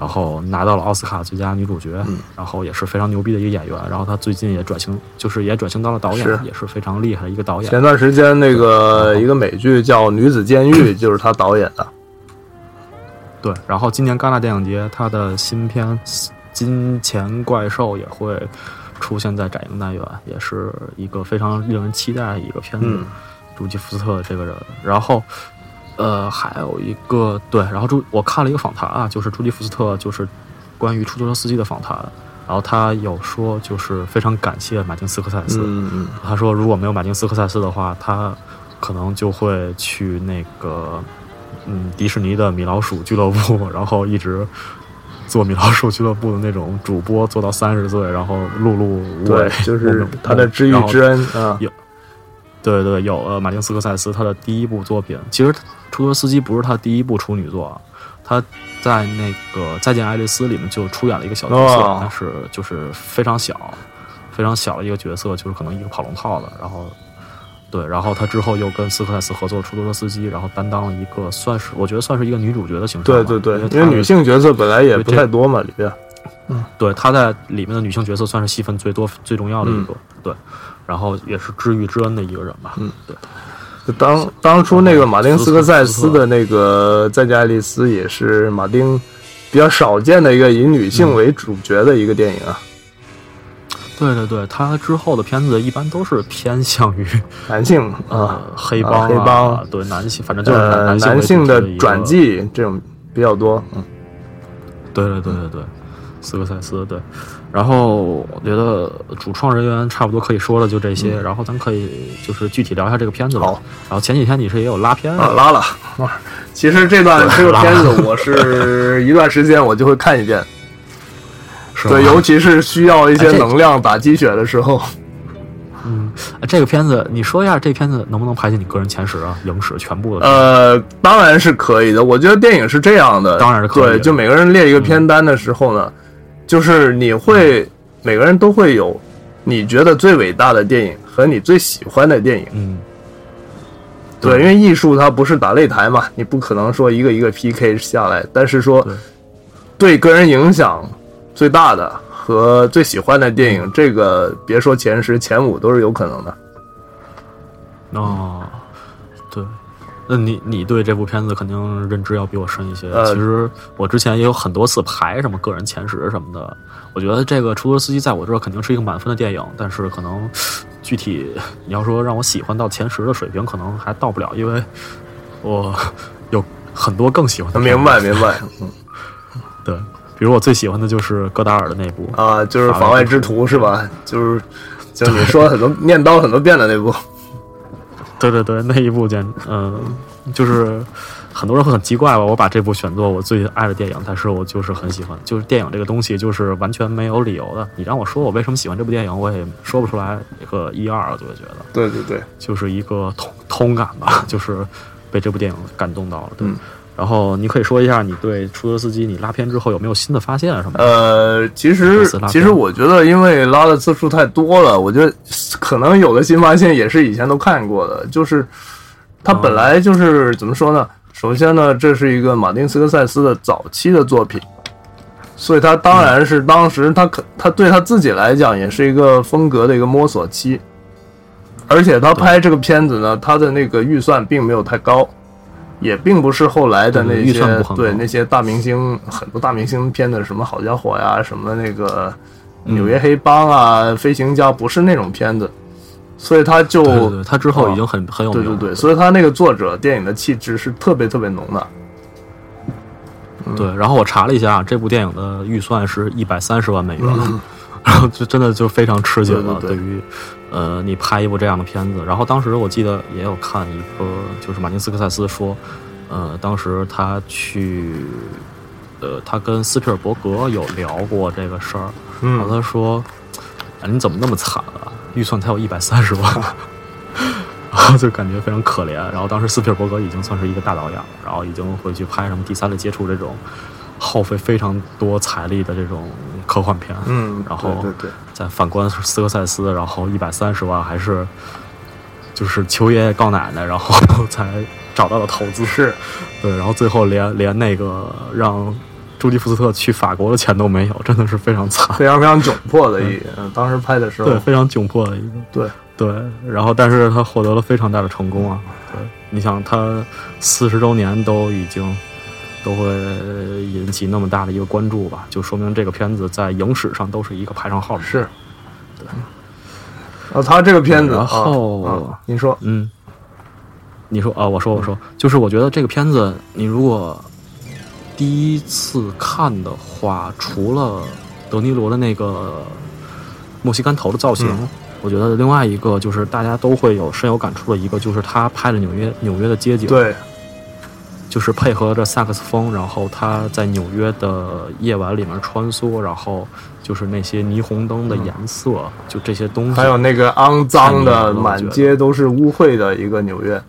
S1: 然后拿到了奥斯卡最佳女主角，
S2: 嗯
S1: 然后也是非常牛逼的一个演员。然后她最近也转型，就是也转型到了导演，
S2: 是
S1: 也是非常厉害的一个导演。
S2: 前段时间那个一个美剧叫《女子监狱》，就是他导演的。
S1: 对，然后今年戛纳电影节，她的新片《金钱怪兽》也会出现在展映单元，也是一个非常令人期待的一个片子。
S2: 嗯
S1: 朱吉福斯特这个人，然后，呃，还有一个对，然后朱我看了一个访谈啊，就是朱迪福斯特就是关于出租车司机的访谈，然后他有说就是非常感谢马丁斯科塞斯，
S2: 嗯嗯，
S1: 他说如果没有马丁斯科塞斯的话，他可能就会去那个嗯迪士尼的米老鼠俱乐部，然后一直。做米老鼠俱乐部的那种主播，做到三十岁，然后碌碌无为
S2: 对，，就是他的知遇之恩 啊。
S1: 对对，有呃，马丁斯科塞斯他的第一部作品，其实《出租车司机》不是他第一部处女作啊，他在那个《再见爱丽丝》里面就出演了一个小角色，
S2: 哦。
S1: 但是就是非常小，非常小的一个角色，就是可能一个跑龙套的，然后对，然后他之后又跟斯科塞斯合作《出租车司机》，然后担当了一个算是我觉得算是一个女主角的形象，
S2: 对对对，
S1: 因为
S2: 因为女性角色本来也不太多嘛，里边。嗯。
S1: 对，她在里面的女性角色算是戏份最多、最重要的一个，对，然后也是知遇之恩的一个人吧，
S2: 嗯，
S1: 对。
S2: 就当当初那个马丁斯科塞斯的那个《再见爱丽丝》也是马丁比较少见的一个以女性为主角的一个电影啊，
S1: 对对对，他之后的片子一般都是偏向于
S2: 男性
S1: 呃
S2: 啊，
S1: 黑帮、啊、
S2: 黑帮
S1: 对男性，反正就是男
S2: 性的转，记这种比较多。嗯，
S1: 对对对对对，斯科塞斯对。然后我觉得主创人员差不多可以说了就这些，然后咱可以就是具体聊一下这个片子吧。
S2: 嗯好
S1: 然后前几天你是也有拉片
S2: 啊，拉了。啊其实这段这个片子，我是一段时间我就会看一遍。对，尤其是需要一些能量打鸡血的时候。
S1: 嗯，哎这个片子你说一下，这片子能不能排进你个人前十啊？影史全部的。
S2: 呃，当然是可以的。我觉得电影是这样的，
S1: 当然是可以的
S2: 对，就每个人列一个片单的时候呢，就是你会每个人都会有你觉得最伟大的电影和你最喜欢的电影。
S1: 嗯，
S2: 对，因为艺术它不是打擂台嘛，你不可能说一个一个 PK 下来，但是说
S1: 对。
S2: 对个人影响最大的和最喜欢的电影，这个别说前十、前五都是有可能的。
S1: 哦，对，那你你对这部片子肯定认知要比我深一些。
S2: 呃
S1: 其实我之前也有很多次排什么个人前十什么的，我觉得这个出租车司机在我这儿肯定是一个满分的电影，但是可能具体你要说让我喜欢到前十的水平，可能还到不了，因为我有很多更喜欢的。
S2: 明白明白嗯
S1: 对，比如我最喜欢的就是戈达尔的那部，
S2: 啊，就是法外之徒是吧？就是就是你说很多念叨很多遍的那部，
S1: 对对对，那一部简嗯、就是很多人会很奇怪吧，我把这部选作我最爱的电影，但是我就是很喜欢，就是电影这个东西就是完全没有理由的。你让我说我为什么喜欢这部电影，我也说不出来一个一二，我就会觉得
S2: 对对对，
S1: 就是一个通通感吧，就是被这部电影感动到了。对，
S2: 嗯
S1: 然后你可以说一下你对出租车司机你拉片之后有没有新的发现啊什么的？
S2: 呃，其实其实我觉得，因为拉的次数太多了，我觉得可能有的新发现也是以前都看过的。就是他本来就是、怎么说呢？首先呢，这是一个马丁斯科塞斯的早期的作品，所以他当然是当时他可他对他自己来讲也是一个风格的一个摸索期，而且他拍这个片子呢，他的那个预算并没有太高。也并不是后来的那些对那些大明星，很多大明星片的什么好家伙呀，什么那个
S1: 嗯
S2: 纽约黑帮啊、飞行家，不是那种片子，所以他就
S1: 他之后已经很、很有名。
S2: 对对对，所以他那个作者电影的气质是特别特别浓的。
S1: 对，然后我查了一下，这部电影的预算是一百三十万美元，然后就真的就非常吃紧了。
S2: 对
S1: 于呃你拍一部这样的片子，然后当时我记得也有看一个，就是马丁斯科塞斯说，呃，当时他去，呃，他跟斯皮尔伯格有聊过这个事儿，然后
S2: 嗯，
S1: 他说，啊，你怎么那么惨啊？预算才有一百三十万。然后就感觉非常可怜，然后当时斯皮尔伯格已经算是一个大导演了，然后已经会去拍什么第三类接触这种耗费非常多财力的这种科幻片，
S2: 嗯，
S1: 然后
S2: 对对对，
S1: 再反观斯科塞斯，然后一百三十万还是就是求爷爷告奶奶，然后 才找到了投资，
S2: 是
S1: 对，然后最后连连那个让朱迪福斯特去法国的钱都没有，真的是非常惨，
S2: 非常非常窘迫的一，嗯，当时拍的时候
S1: 对，，非常窘迫的一个。
S2: 对，
S1: 对，然后但是他获得了非常大的成功啊！对，你想他四十周年都已经都会引起那么大的一个关注吧，就说明这个片子在影史上都是一个排上号的。
S2: 是，对。啊他这个片子，
S1: 然后
S2: 啊啊您说，
S1: 嗯，你说啊，我说我说，就是我觉得这个片子，你如果第一次看的话，除了德尼罗的那个墨西干头的造型，
S2: 嗯。
S1: 我觉得另外一个就是大家都会有深有感触的一个，就是他拍的纽约纽约的街景，，
S2: 对，
S1: 就是配合着萨克斯风，然后他在纽约的夜晚里面穿梭，然后就是那些霓虹灯的颜色，就这些东西，
S2: 还有那个肮脏的、满街都是污秽的一个纽约，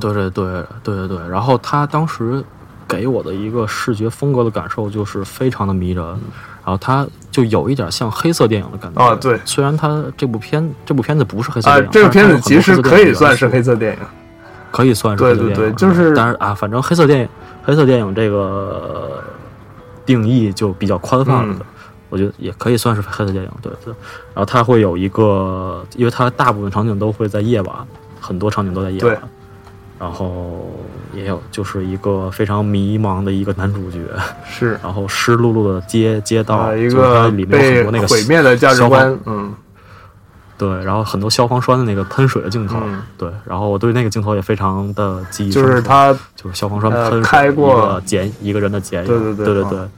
S1: 对对对对对对，然后他当时给我的一个视觉风格的感受就是非常的迷人，然后他就有一点像黑色电影的感觉
S2: 啊对
S1: 虽然他这部片这部片子不是黑色
S2: 啊
S1: 电影，，
S2: 这个片子其实可以算是
S1: 黑色电影，可以算是
S2: 对
S1: 黑色电影，
S2: 对对就是
S1: 但是啊，反正黑色电影黑色电影这个呃定义就比较宽泛了的。
S2: 嗯
S1: 我觉得也可以算是黑色电影，对对。然后它会有一个，因为它大部分场景都会在夜晚，很多场景都在夜晚。然后也有就是一个非常迷茫的一个男主角，
S2: 是
S1: 然后湿漉漉的街街道，
S2: 啊，一个
S1: 里面有很
S2: 被
S1: 多那个
S2: 毁灭的价值观，嗯，
S1: 对，然后很多消防栓的那个喷水的镜头，
S2: 嗯
S1: 对，然后我对那个镜头也非常的记忆深刻，
S2: 就是他
S1: 就是消防栓
S2: 呃
S1: 喷水，
S2: 开过
S1: 一个剪一个人的剪影，
S2: 对对对对
S1: 对对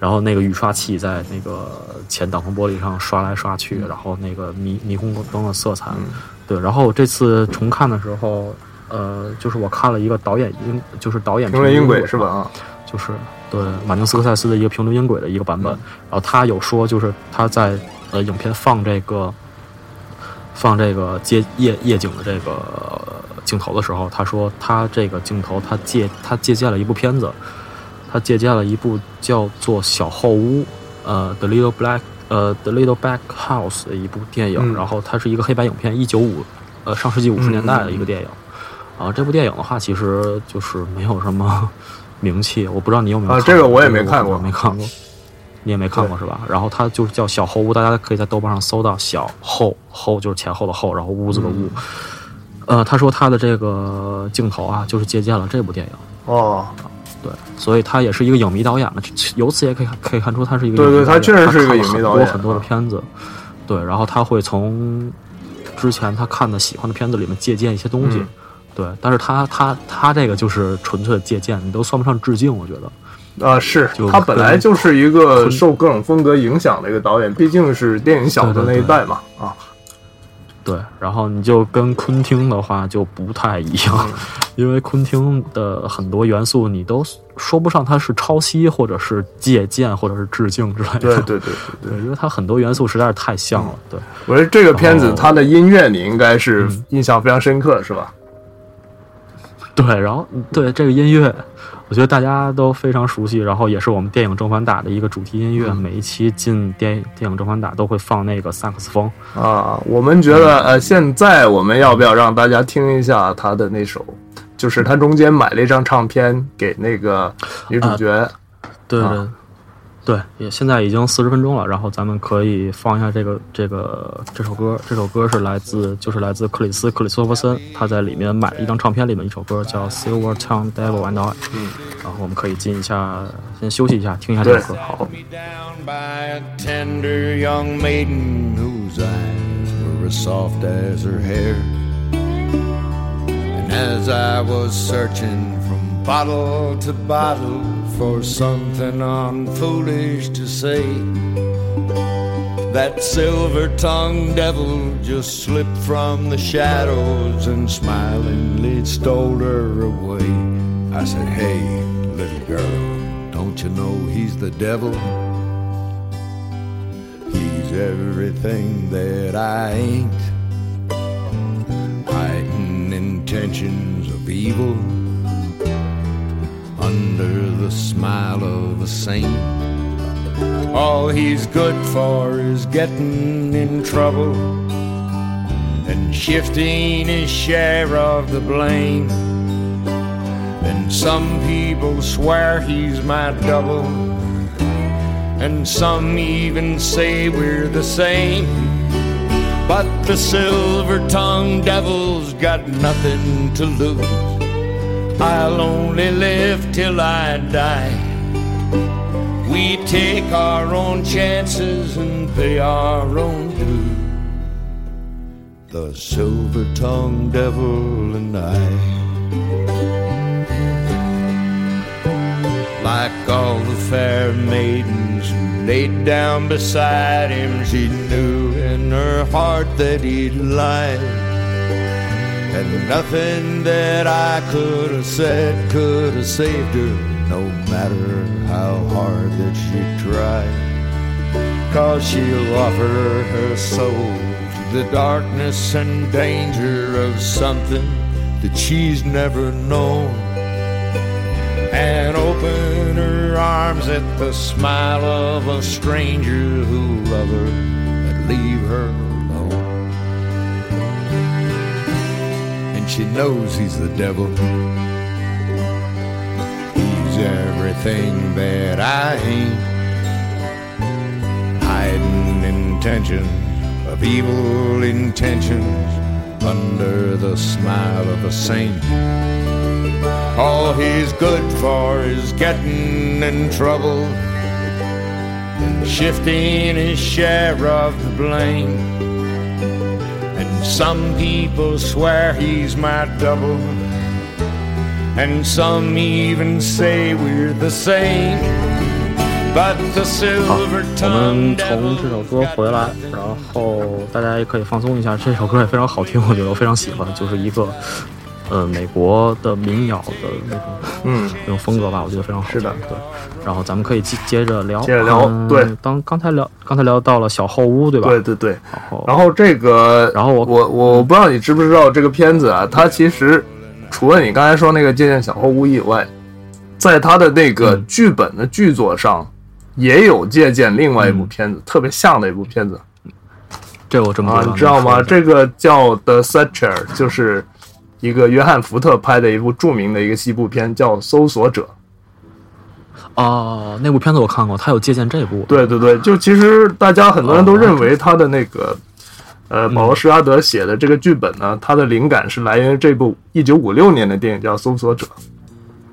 S1: 然后那个雨刷器在那个前挡风玻璃上刷来刷去，然后那个霓霓虹灯的色彩，
S2: 嗯
S1: 对。然后我这次重看的时候，呃，就是我看了一个导演音，就是导演
S2: 评论音轨
S1: 轨
S2: 是吧？？啊，
S1: 就是对马丁斯科塞斯的一个评论音轨的一个版本。
S2: 嗯
S1: 然后他有说，就是他在呃影片放这个放这个街夜夜景的这个呃镜头的时候，他说他这个镜头他借他借鉴了一部片子，他借鉴了一部叫做《小后屋》呃《The Little Black》呃《The Little Black House》的一部电影，
S2: 嗯
S1: 然后它是一个黑白影片，一九五呃上世纪五十年代的一个电影。啊，这部电影的话，其实就是没有什么 名气，我不知道你有没有
S2: 啊这个我也没看过
S1: 没看过，你也没看过是吧？然后它就是叫小后屋，大家可以在豆瓣上搜到小后后就是前后的后，然后屋子的屋。呃，他说他的这个镜头啊，就是借鉴了这部电影。
S2: 哦，
S1: 对，所以他也是一个影迷导演嘛，由此也可以可以看出他是一个
S2: 对对，
S1: 影迷导演
S2: 他确实是一个影迷导演，
S1: 他看了很多很多的片子，对，然后他会从之前他看的喜欢的片子里面借鉴一些东西，
S2: 嗯
S1: 对，但是他他他这个就是纯粹的借鉴，你都算不上致敬，我觉得。
S2: 啊，是
S1: 就
S2: 他本来就是一个受各种风格影响的一个导演，毕竟是电影小的那一代嘛，啊，
S1: 对，然后你就跟昆汀的话就不太一样，
S2: 嗯
S1: 因为昆汀的很多元素你都说不上它是抄袭，或者是借鉴，或者是致敬之类的。
S2: 对对对对 对，
S1: 对，因为它很多元素实在是太像了。对，
S2: 我觉得这个片子它的音乐你应该是印象非常深刻，是吧？
S1: 对，然后对这个音乐，我觉得大家都非常熟悉，然后也是我们电影《正反打》的一个主题音乐。每一期进电影电影《正反打》都会放那个萨克斯风。
S2: 啊，我们觉得呃，现在我们要不要让大家听一下他的那首？就是他中间买了一张唱片给那个女主角，
S1: 对
S2: 啊
S1: 对对，也现在已经四十分钟了，然后咱们可以放一下这个这个这首歌。这首歌是来自就是来自克里斯克里斯托弗森，他在里面买了一张唱片，里面一首歌叫《Silver Tongue Devil and I》。
S2: 嗯，
S1: 然后我们可以进一下，先休息一下，听一下这首歌。好。
S3: me down by a tender young maiden whose eyes were as soft as her hair. And as I was searching from bottle to bottle for something unfoolish to say, that silver tongued devil just slipped from the shadows and smilingly stole her away. I said, Hey, little girl, don't you know he's the devil? He's everything that I ain't. Hiding intentions of evil under the smile of a saint. All he's good for is getting in trouble and shifting his share of the blame. And some people swear he's my double, and some even say we're the same. But the silver tongued devil's got nothing to lose. I'll only live till I die. We take our own chances and pay our own dues. The silver tongued devil and I. Like all the fair maidens who laid down beside him, she knew in her heart that he'd lied. And nothing that I could have said could have saved her, no matter how hard that she tried. Cause she'll offer her soul to the darkness and danger of something that she's never known. And open her arms at the smile of a stranger who'll love her and leave her she knows he's the devil. He's everything that I ain't. Hiding intentions of evil intentions under the smile of a saint. All he's good for is getting in trouble and shifting his share of the blame. And some people swear he's my double, and some even say we're the same. But the
S1: 好，
S3: silver
S1: 我
S3: tongue
S1: 们从这首歌回来，然后大家也可以放松一下。这首歌也非常好听，我觉得我非常喜欢，就是一个 呃美国的民谣的那种
S2: 嗯，
S1: 那种风格吧，我觉得非常好。
S2: 是的
S1: 对。然后咱们可以接接着聊，
S2: 接着聊
S1: 嗯
S2: 对，
S1: 当刚才聊刚才聊到了小后屋，对吧？
S2: 对对对。
S1: 然后
S2: 然后这个，
S1: 然后我
S2: 我我不知道你知不知道这个片子啊，它其实除了你刚才说那个借鉴小后屋以外，在它的那个
S1: 嗯
S2: 剧本的剧作上，也有借鉴另外一部
S1: 嗯
S2: 片子，特别像的一部片子
S1: 这我真不
S2: 啊，
S1: 知道，
S2: 你知道吗？这个叫《The Searcher》，就是一个约翰福特拍的一部著名的一个西部片，叫《搜索者》。
S1: 哦，那部片子我看过，他有借鉴这部。
S2: 对对对，就其实大家很多人都认为他的那个，呃，保罗·施拉德写的这个剧本呢，它的灵感是来源于这部一九五六年的电影叫《搜索者》。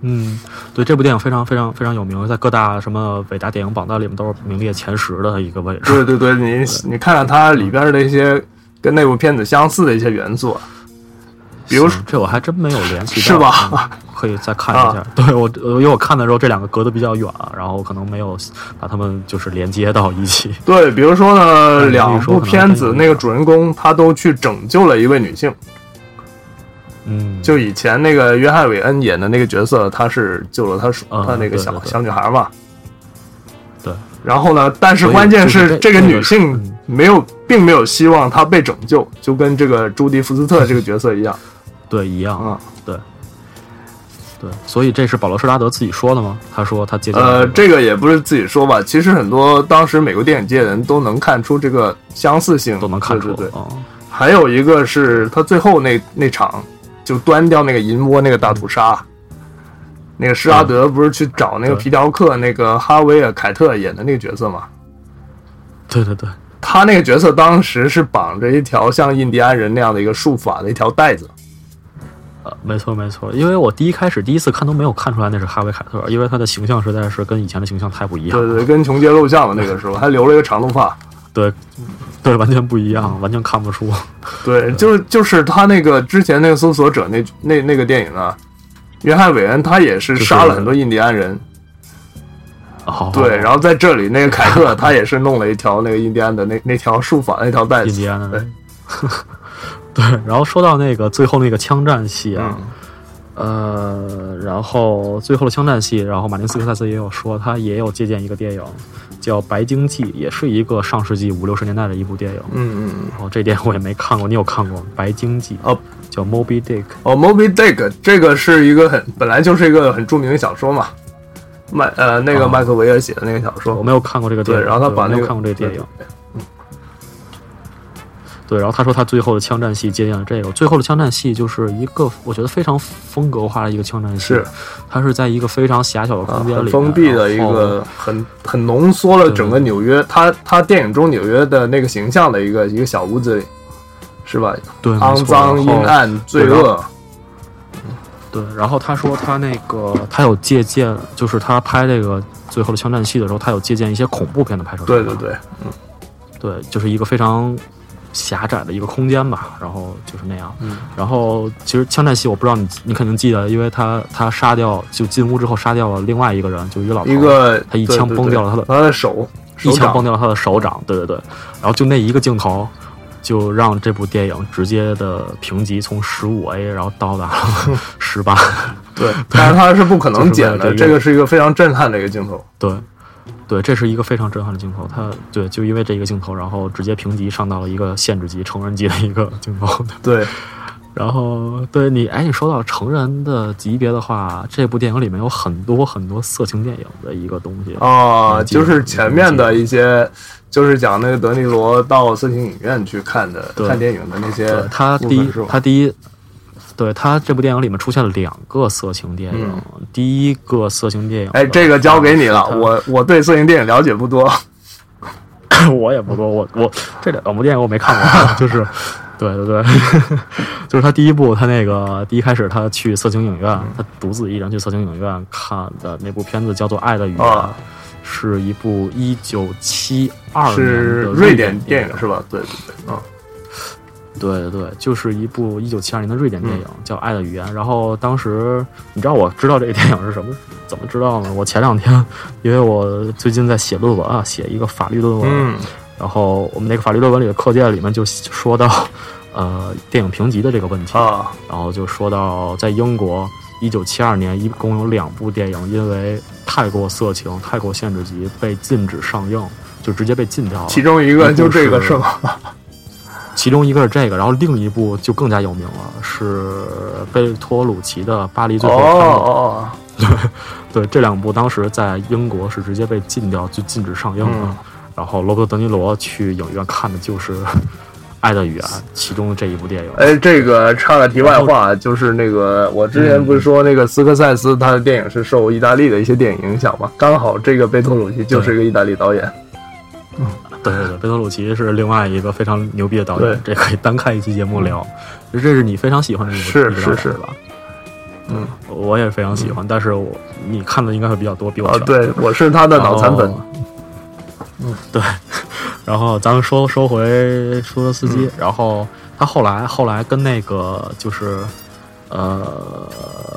S1: 嗯，对，这部电影非常非常非常有名，在各大什么伟大电影榜单里面都是名列前十的一个位置。
S2: 对对对，你你看看它里边的一些跟那部片子相似的一些元素，比如
S1: 行这我还真没有联系到，
S2: 是吧
S1: 可以再看一下。对我，呃因为我看的时候这两个隔得比较远，然后可能没有把他们就是连接到一起。
S2: 对，比如说呢，
S1: 嗯
S2: 两部片子那个主人公他都去拯救了一位女性，
S1: 嗯，
S2: 就以前那个约翰·韦恩演的那个角色，他是救了他他那个小小女孩嘛。
S1: 对。
S2: 然后呢，但是关键
S1: 是这
S2: 这个女性
S1: 嗯
S2: 没有，并没有希望她被拯救，就跟这个朱迪·福斯特这个角色一样。
S1: 对一样，
S2: 啊
S1: 对。对，所以这是保罗·施拉德自己说的吗？他说他借鉴了
S2: 呃，
S1: 这个
S2: 也不是自己说吧，其实很多当时美国电影界人都能看出这个相似性，
S1: 都能看出，
S2: 对对对。
S1: 嗯
S2: 还有一个是他最后那那场就端掉那个银窝那个大屠杀，那个施拉德不是去找那个皮条客那个哈维尔凯特演的那个角色吗？
S1: 对对对，
S2: 他那个角色当时是绑着一条像印第安人那样的一个束法的一条带子，
S1: 呃，没错没错，因为我第一开始第一次看都没有看出来那是哈维·凯特，因为他的形象实在是跟以前的形象太不一样。
S2: 对对，跟琼杰露相的那个时候还留了一个长头发。
S1: 对对，完全不一样，完全看不出。
S2: 对，就是就是他那个之前那个搜索者那那那个电影啊，约翰·韦恩他也是
S1: 就是
S2: 杀了很多印第安人，
S1: 哦，
S2: 对，然后在这里那个凯特他也是弄了一条那个印第安的那那条束法那条带子，
S1: 印第安的
S2: 对，
S1: 然后说到那个最后那个枪战戏啊，
S2: 嗯
S1: 呃，然后最后的枪战戏，然后马丁斯科塞斯也有说，他也有借鉴一个电影叫《白鲸记》，也是一个上世纪五六十年代的一部电影。
S2: 嗯嗯嗯。
S1: 然后这电影我也没看过，你有看过吗？《白鲸记》
S2: 哦，
S1: 叫 Moby Dick。
S2: 哦，Moby Dick 这个是一个很本来就是一个很著名的小说嘛，麦呃那个
S1: 哦
S2: 麦克维尔写的那个小说，
S1: 我没有看过这个电
S2: 对，
S1: 影，
S2: 然后他把那个
S1: 对我没有看过这个电影。
S2: 对
S1: 对，然后他说他最后的枪战戏借鉴了这个，最后的枪战戏就是一个我觉得非常风格化的一个枪战戏，
S2: 是
S1: 它是在一个非常狭小的
S2: 啊
S1: 空间里
S2: 封闭的一个很很浓缩了整个纽约，他他电影中纽约的那个形象的一个一个小屋子里，是吧？
S1: 对
S2: 肮脏、阴暗、罪恶，
S1: 对，然后他说他那个他有借鉴，就是他拍这个最后的枪战戏的时候，他有借鉴一些恐怖片的拍摄手法。
S2: 对对对，
S1: 对，就是一个非常狭窄的一个空间吧，然后就是那样。
S2: 嗯，
S1: 然后其实枪战戏我不知道你你肯定记得，因为他他杀掉就进屋之后杀掉了另外一个人，就一个老头
S2: 一个
S1: 他一枪崩掉了他的
S2: 他的手，手
S1: 一枪崩掉了他的手掌，对对对，然后就那一个镜头。就让这部电影直接的评级从十五 A，然后到达了十八。
S2: 对，但是他是不可能剪的，
S1: 就是这个
S2: 这个是一个非常震撼的一个镜头。
S1: 对，对，这是一个非常震撼的镜头。他对，就因为这一个镜头，然后直接评级上到了一个限制级、成人级的一个镜头。
S2: 对，
S1: 然后对你，哎，你说到成人的级别的话，这部电影里面有很多很多色情电影的一个东西。
S2: 哦，
S1: 你记得
S2: 就是前面的一些，就是讲那个德尼罗到色情影院去看的
S1: 对
S2: 看电影的那些，
S1: 他第一他第一。对他这部电影里面出现了两个色情电影，第一个色情电影，
S2: 哎，这个交给你了，我我对色情电影了解不多。
S1: 我也不多，我我这两部电影我没看过，就是，对对对，就是他第一部，他那个第一开始他去色情影院，他独自一人去色情影院看的那部片子叫做《爱的语言》，
S2: 啊
S1: 是一部一九七二年
S2: 是
S1: 的
S2: 瑞典
S1: 电
S2: 电影是吧？对对对，啊，
S1: 对对对，就是一部一九七二年的瑞典电影，
S2: 嗯
S1: 叫《爱的语言》。然后当时你知道我知道这个电影是什么？怎么知道呢？我前两天，因为我最近在写论文啊，写一个法律论文，
S2: 嗯
S1: 然后我们那个法律论文里的课件里面就说到，呃，电影评级的这个问题，
S2: 啊，
S1: 然后就说到在英国，一九七二年一共有两部电影因为太过色情、太过限制级被禁止上映，就直接被禁掉了。
S2: 其中一个就这个
S1: 是
S2: 是吗？
S1: 其中一个是这个，然后另一部就更加有名了，是贝托鲁奇的《巴黎最
S2: 哦
S1: 后的探戈》
S2: 哦，
S1: 对，这两部当时在英国是直接被禁掉，就禁止上映了。
S2: 嗯
S1: 然后罗伯特·德尼罗去影院看的就是《爱的语言》其中的这一部电影。
S2: 哎，这个插个题外话，就是那个我之前不是说那个斯科塞斯他的电影是受意大利的一些电影影响吗？刚好这个贝托鲁奇就是一个意大利导演。
S1: 对对对，贝托鲁奇是另外一个非常牛逼的导演，这可以单开一期节目聊。这是你非常喜欢的一部
S2: 是是是
S1: 吧？
S2: 嗯，
S1: 我也非常喜欢，但是我你看的应该会比较多，比我
S2: 啊，对，我是他的脑残粉。
S1: 嗯，对。然后咱们说说回出租车司
S2: 嗯
S1: 机，然后他后来后来跟那个就是呃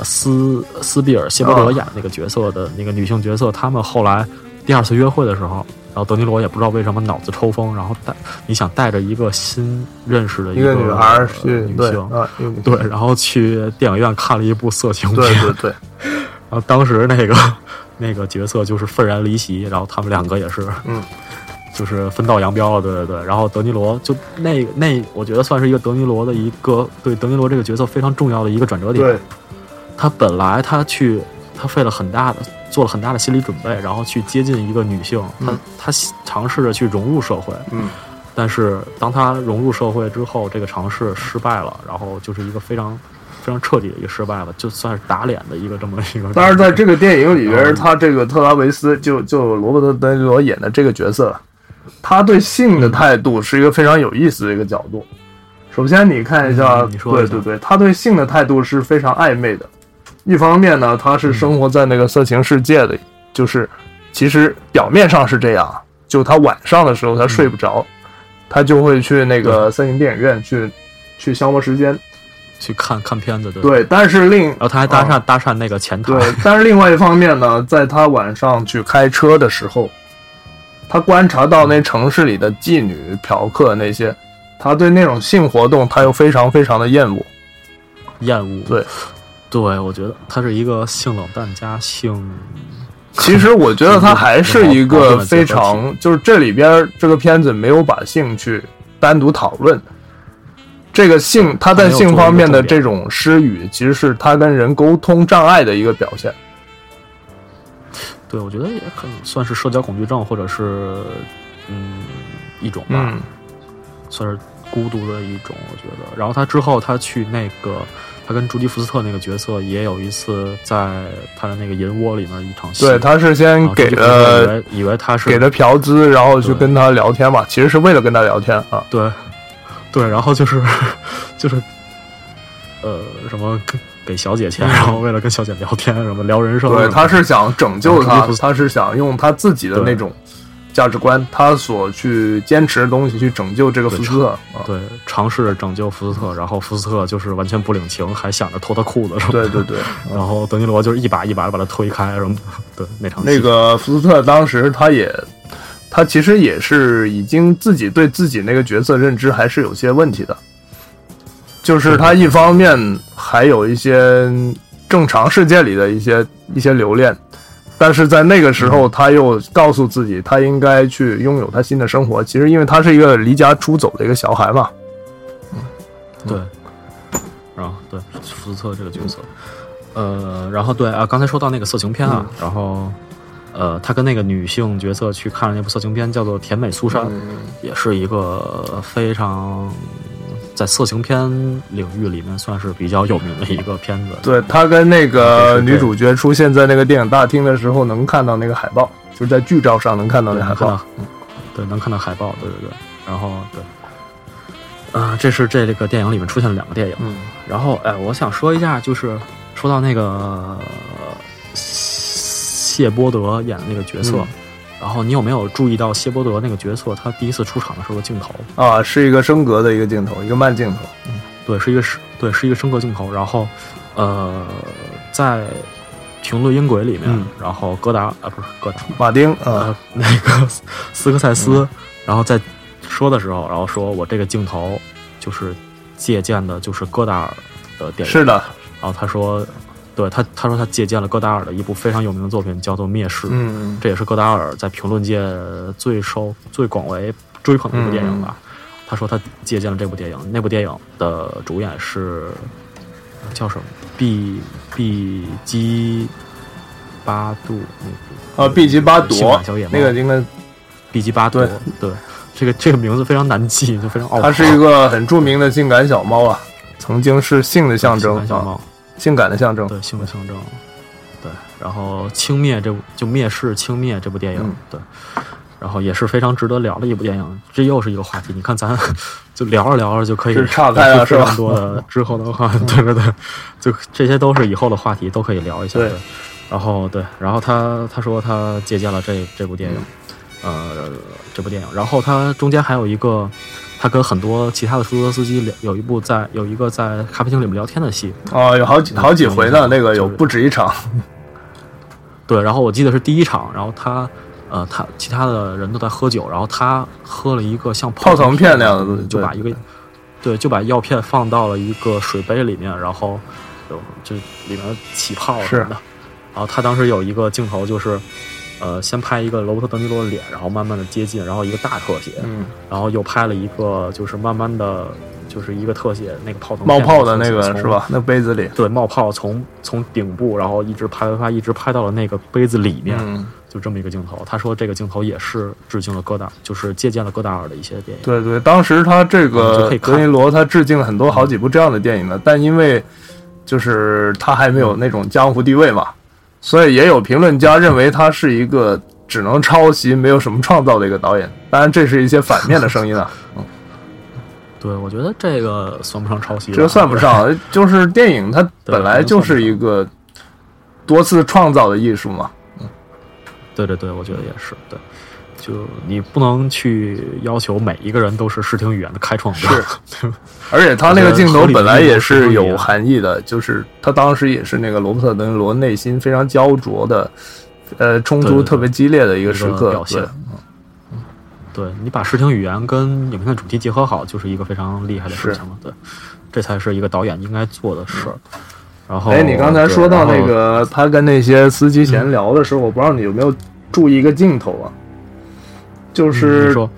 S1: 斯斯比尔谢伯德
S2: 啊
S1: 演那个角色的那个女性角色，他们后来第二次约会的时候，然后德尼罗也不知道为什么脑子抽风，然后带你想带着一个新认识的个
S2: 一个女孩儿去
S1: 呃女性。
S2: 对
S1: 对，然后去电影院看了一部色情片，
S2: 对对对，
S1: 然后当时那个那个角色就是愤然离席，然后他们两个也是，
S2: 嗯，
S1: 就是分道扬镳了，对对对。然后德尼罗就那那，我觉得算是一个德尼罗的一个对德尼罗这个角色非常重要的一个转折点。
S2: 对，
S1: 他本来他去他费了很大的做了很大的心理准备，然后去接近一个女性，他
S2: 嗯
S1: 他尝试着去融入社会，
S2: 嗯，
S1: 但是当他融入社会之后，这个尝试失败了，然后就是一个非常非常彻底的一个失败了，就算是打脸的一个这么一个。
S2: 但是在这个电影里边，
S1: 嗯
S2: 他这个特拉维斯就就罗伯特·德尼罗演的这个角色，他对性的态度是一个非常有意思的一个角度。首先，你看一下，
S1: 嗯你说一下
S2: 对对对，他对性的态度是非常暧昧的。一方面呢，他是生活在那个色情世界的，就是其实表面上是这样，就他晚上的时候他睡不着，他就会去那个色情电影院去去消磨时间。
S1: 去看看片子，对。
S2: 对，但是另
S1: 然后他还搭讪、
S2: 啊
S1: 搭讪那个前台，
S2: 对，但是另外一方面呢，在他晚上去开车的时候，他观察到那城市里的妓女、嫖客那些，他对那种性活动他又非常非常的厌恶。
S1: 厌恶。
S2: 对，
S1: 对，我觉得他是一个性冷淡加性，
S2: 其实我觉得他还是一个非常，就是这里边这个片子没有把性去单独讨论。这个性，他在性方面的这种失语，其实是他跟人沟通障碍的一个表现。
S1: 对我觉得也可能算是社交恐惧症，或者是嗯一种吧，
S2: 嗯，
S1: 算是孤独的一种，我觉得。然后他之后他去那个，他跟朱迪福斯特那个角色也有一次在他的那个银窝里面一场戏，
S2: 对，他是先给
S1: 后朱迪福斯特
S2: 了
S1: 以为以为他是
S2: 给了嫖资，然后去跟他聊天嘛，其实是为了跟他聊天啊。
S1: 对，对，然后就是就是，呃，什么给给小姐钱，然后为了跟小姐聊天，什么聊人生
S2: 对，他是想拯救他
S1: 然后朱迪福，斯
S2: 他是想用他自己的那种价值观，他所去坚持的东西去拯救这个福斯特。啊
S1: 对尝试拯救福斯特，然后福斯特就是完全不领情，还想着脱他裤子什么的。
S2: 对对对，
S1: 然后德尼罗就是一把一把的把他推开什么的。对，那场戏
S2: 那个福斯特当时他也，他其实也是已经自己对自己那个角色认知还是有些问题的，就是他一方面还有一些正常世界里的一些一些留恋，但是在那个时候他又告诉自己他应该去拥有他新的生活。其实因为他是一个离家出走的一个小孩嘛，嗯
S1: 对，然后对福斯特这个角色，呃，然后对啊，刚才说到那个色情片啊，然后呃，他跟那个女性角色去看了那部色情片，叫做《甜美苏珊》，也是一个非常在色情片领域里面算是比较有名的一个片子。
S2: 对他跟那个女主角出现在那个电影大厅的时候，能看到那个海报，就是在剧照上能看到
S1: 对，
S2: 那海报。
S1: 对，能看到海报，对对对，然后对，啊、这是这个电影里面出现了两个电影，
S2: 嗯，
S1: 然后哎，我想说一下，就是说到那个呃谢波德演的那个角色，
S2: 嗯
S1: 然后你有没有注意到谢波德那个角色他第一次出场的时候的镜头？
S2: 啊，是一个升格的一个镜头，一个慢镜头。
S1: 嗯对，是一个是，对，是一个升格镜头。然后，呃，在评论音轨里面，
S2: 嗯
S1: 然后戈达啊，不是戈达，
S2: 马丁啊
S1: 呃，，那个斯斯科塞斯，然后在说的时候，然后说我这个镜头就是借鉴的，就是戈达尔的电影。
S2: 是的，
S1: 然后他说，对他他说他借鉴了戈达尔的一部非常有名的作品，叫做《灭世》。
S2: 嗯，
S1: 这也是戈达尔在评论界最受最广为追捧的一部电影吧。他说他借鉴了这部电影，那部电影的主演是叫什么？毕毕基巴杜那
S2: 啊，毕基巴
S1: 性
S2: 朵
S1: 感小野猫
S2: 那个应该，
S1: 毕基巴朵
S2: 对
S1: 对，这个这个名字非常难记，就非常拗口。
S2: 它是一个很著名的性感小猫啊，曾经是性的象征啊，
S1: 性感小猫，
S2: 性感的象征。
S1: 对性的象征。对，然后轻蔑这部就《蔑视轻蔑》这部电影，
S2: 嗯
S1: 对，然后也是非常值得聊的一部电影。这又是一个话题，你看咱 就聊着聊着就可以
S2: 是岔开了是吧
S1: 非常多的之后的话，对对对，就这些都是以后的话题，都可以聊一下。
S2: 对
S1: 然后对，然后他他说他借鉴了这这部电影，呃，这部电影，然后他中间还有一个。他跟很多其他的出租车司机聊，有一部在有一个在咖啡厅里面聊天的戏，
S2: 哦，有好几好几回呢，那个有不止一场。
S1: 对，然后我记得是第一场，然后他，呃，他其他的人都在喝酒，然后他喝了一个像
S2: 泡腾片那样的
S1: 东西，就把一个，对，就把药片放到了一个水杯里面，然后就就里面起泡什么的。然后他当时有一个镜头就是。呃，先拍一个罗伯特·德尼罗的脸，然后慢慢的接近，然后一个大特写，
S2: 嗯，
S1: 然后又拍了一个，就是慢慢的，就是一个特写，那个泡腾
S2: 冒泡的那个是吧？那杯子里，
S1: 对，冒泡从从顶部，然后一直拍拍拍，一直拍到了那个杯子里面，
S2: 嗯，
S1: 就这么一个镜头。他说这个镜头也是致敬了戈达，就是借鉴了戈达尔的一些电影。
S2: 对对，当时他这个德尼罗他致敬了很多好几部这样的电影呢，但因为就是他还没有那种江湖地位嘛。所以也有评论家认为他是一个只能抄袭、没有什么创造的一个导演。当然，这是一些反面的声音啊。嗯，
S1: 对，我觉得这个算不上抄袭，
S2: 这个算不上，就是电影它本来就是一个多次创造的艺术嘛。
S1: 嗯，对对对，我觉得也是。对，就你不能去要求每一个人都是视听语言的开创者。
S2: 是。而且他那个镜头本来也是有含义的，就是他当时也是那个罗伯特·德尼罗内心非常焦灼的，呃，冲突特别激烈的一个时刻
S1: 表现。对你把视听语言跟影片的主题结合好，就是一个非常厉害的事情了。对，这才是一个导演应该做的事儿。然后，
S2: 哎，你刚才说到那个他跟那些司机闲聊的时候，我不知道你有没有注意一个镜头啊，就是
S1: 说。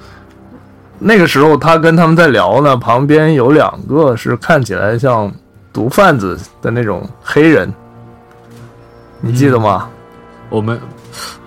S2: 那个时候，他跟他们在聊呢，旁边有两个是看起来像毒贩子的那种黑人，你记得吗？
S1: 我没，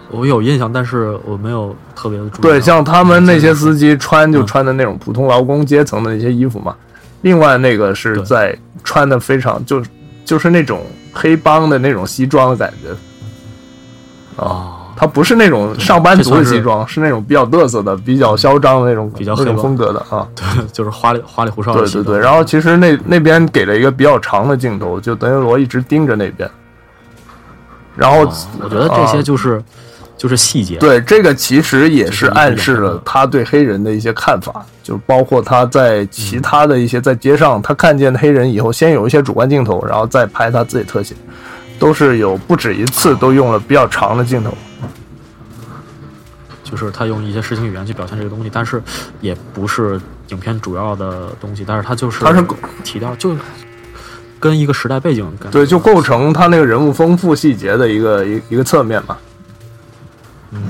S1: 我有印象，但是我没有特别的注意。
S2: 对，像他们那些司机穿就穿的那种普通劳工阶层的那些衣服嘛。另外那个是在穿的非常就就是那种黑帮的那种西装的感觉啊。他不是那种上班族的西装，是那种比较嘚瑟的、比较嚣张的那种、
S1: 比较
S2: 那种风格的啊。
S1: 对，就是花里花里胡哨。
S2: 对对对。然后其实那那边给了一个比较长的镜头，就德云罗一直盯着那边。然后
S1: 我觉得这些就是就是细节。
S2: 对，这个其实也是暗示了他对黑人的一些看法，就包括他在其他的一些在街上，他看见黑人以后，先有一些主观镜头，然后再拍他自己特写，都是有不止一次都用了比较长的镜头。
S1: 就是他用一些视听语言去表现这个东西，但是也不是影片主要的东西，但是他就是
S2: 他是
S1: 提到就跟一个时代背景
S2: 对，就构成他那个人物丰富细节的一个一一个侧面嘛。
S1: 嗯，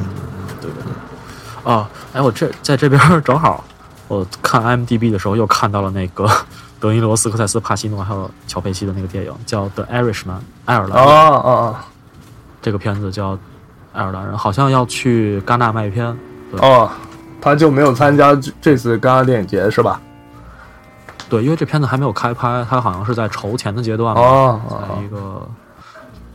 S1: 对对对。啊，哎，我这在这边正好，我看 IMDB 的时候又看到了那个 德尼罗斯、科塞斯、帕西诺还有乔佩西的那个电影，叫《The Irishman》爱尔兰。
S2: 啊啊啊！
S1: 这个片子叫。爱尔兰人好像要去戛纳卖片，
S2: 哦，他就没有参加这次戛纳电影节是吧？
S1: 对，因为这片子还没有开拍，他好像是在筹钱的阶段
S2: 哦，
S1: 一个，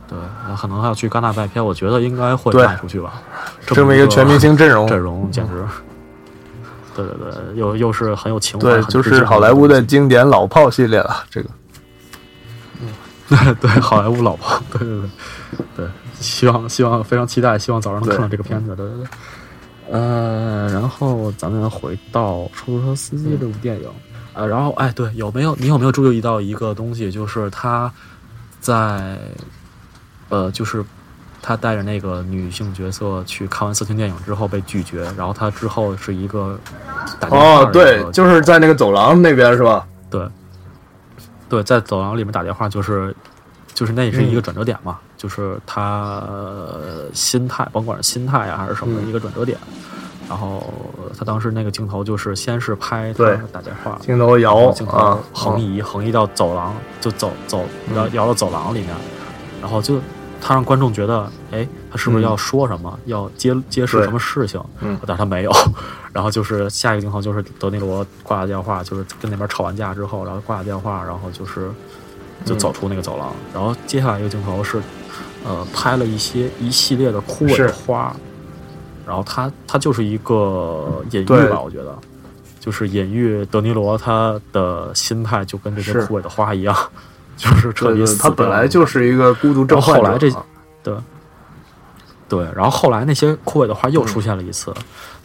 S1: 对，可能还要去戛纳卖片，我觉得应该会卖出去吧。
S2: 这么一个全明星阵容，
S1: 阵容简直，对对对，又又是很有情怀，
S2: 对，就是好莱坞的经典老炮系列了，这个，
S1: 嗯，对，好莱坞老炮，对对对，对。希望希望非常期待，希望早上能看到这个片子。对对对，呃，然后咱们回到出租车司机这部电影，呃，然后哎，对，有没有你有没有注意到一个东西，就是他在呃，就是他带着那个女性角色去看完色情电影之后被拒绝，然后他之后是一个
S2: 哦，对，就是在那个走廊那边是吧？
S1: 对，对，在走廊里面打电话，就是就是那也是一个转折点嘛。就是他心态，甭管是心态啊还是什么一个转折点，然后他当时那个镜头就是先是拍他打电话，
S2: 镜头摇，
S1: 镜头横移横移到走廊，就走走摇摇到走廊里面，然后就他让观众觉得，哎，他是不是要说什么，要揭揭示什么事情？
S2: 嗯，
S1: 但是他没有。然后就是下一个镜头就是德尼罗挂了电话，就是跟那边吵完架之后，然后挂了电话，然后就是就走出那个走廊，然后接下来一个镜头是。呃，拍了一些一系列的枯萎的花，然后他他就是一个隐喻吧，我觉得，就是隐喻德尼罗他的心态就跟这些枯萎的花一样，就是彻底死
S2: 他本来就是一个孤独症
S1: 后后来这对，对然后后来那些枯萎的花又出现了一次，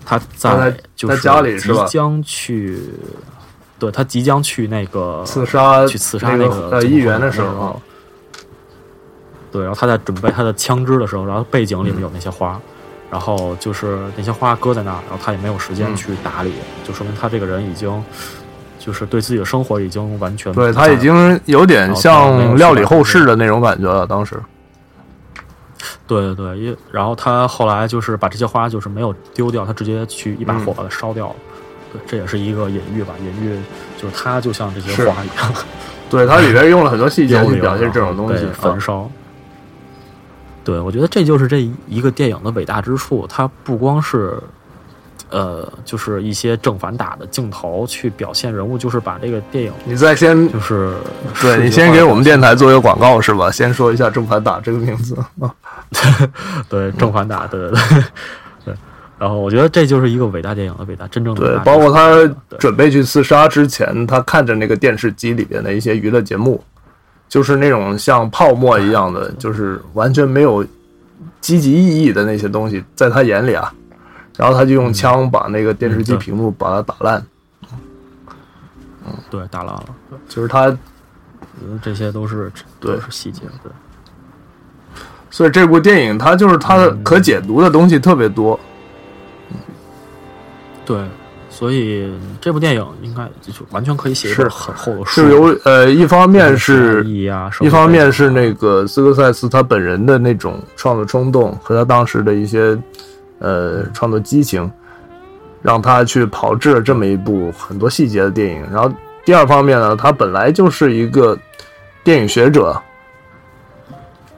S1: 他
S2: 他在
S1: 在就是
S2: 在家里是吧？
S1: 即将去，对他即将去那个
S2: 刺杀
S1: 去刺杀
S2: 那
S1: 个
S2: 议员的时候，
S1: 对，然后他在准备他的枪支的时候，然后背景里面有那些花，然后就是那些花搁在那儿，然后他也没有时间
S2: 嗯
S1: 去打理，就说明他这个人已经就是对自己的生活已经完全
S2: 对他已经有点像料理后事的那种感觉了。当时，
S1: 对对对，因然后他后来就是把这些花就是没有丢掉，他直接去一把火把它烧掉了。对，这也是一个隐喻吧，隐喻就是他就像这些花一样，
S2: 对它里边用了很多细节表现这种东西
S1: 焚烧。对，我觉得这就是这一个电影的伟大之处，它不光是。呃，就是一些正反打的镜头去表现人物，就是把这个电影
S2: 你再先
S1: 就是
S2: 对你先给我们电台做一个广告是吧？先说一下正反打这个名字啊。
S1: 对正反打，对对对对。然后我觉得这就是一个伟大电影的伟大，真正的伟
S2: 对
S1: 大，
S2: 包括他准备去刺杀之前，他看着那个电视机里边的一些娱乐节目，就是那种像泡沫一样的，就是完全没有积极意义的那些东西，在他眼里啊，然后他就用枪把那个电视机屏幕把它打烂，嗯
S1: 对打烂了，
S2: 就是他，
S1: 嗯这些都是
S2: 对。
S1: 都是细节，对。
S2: 所以这部电影它就是它的
S1: 嗯。
S2: 可解读的东西特别多，
S1: 对。所以这部电影应该就完全可以写一
S2: 是
S1: 本很厚的书，
S2: 是由呃一方面是
S1: 啊，
S2: 一方面
S1: 是
S2: 是那个斯科塞斯他本人的那种创作冲动和他当时的一些呃创作激情，让他去炮制了这么一部很多细节的电影。然后第二方面呢，他本来就是一个电影学者，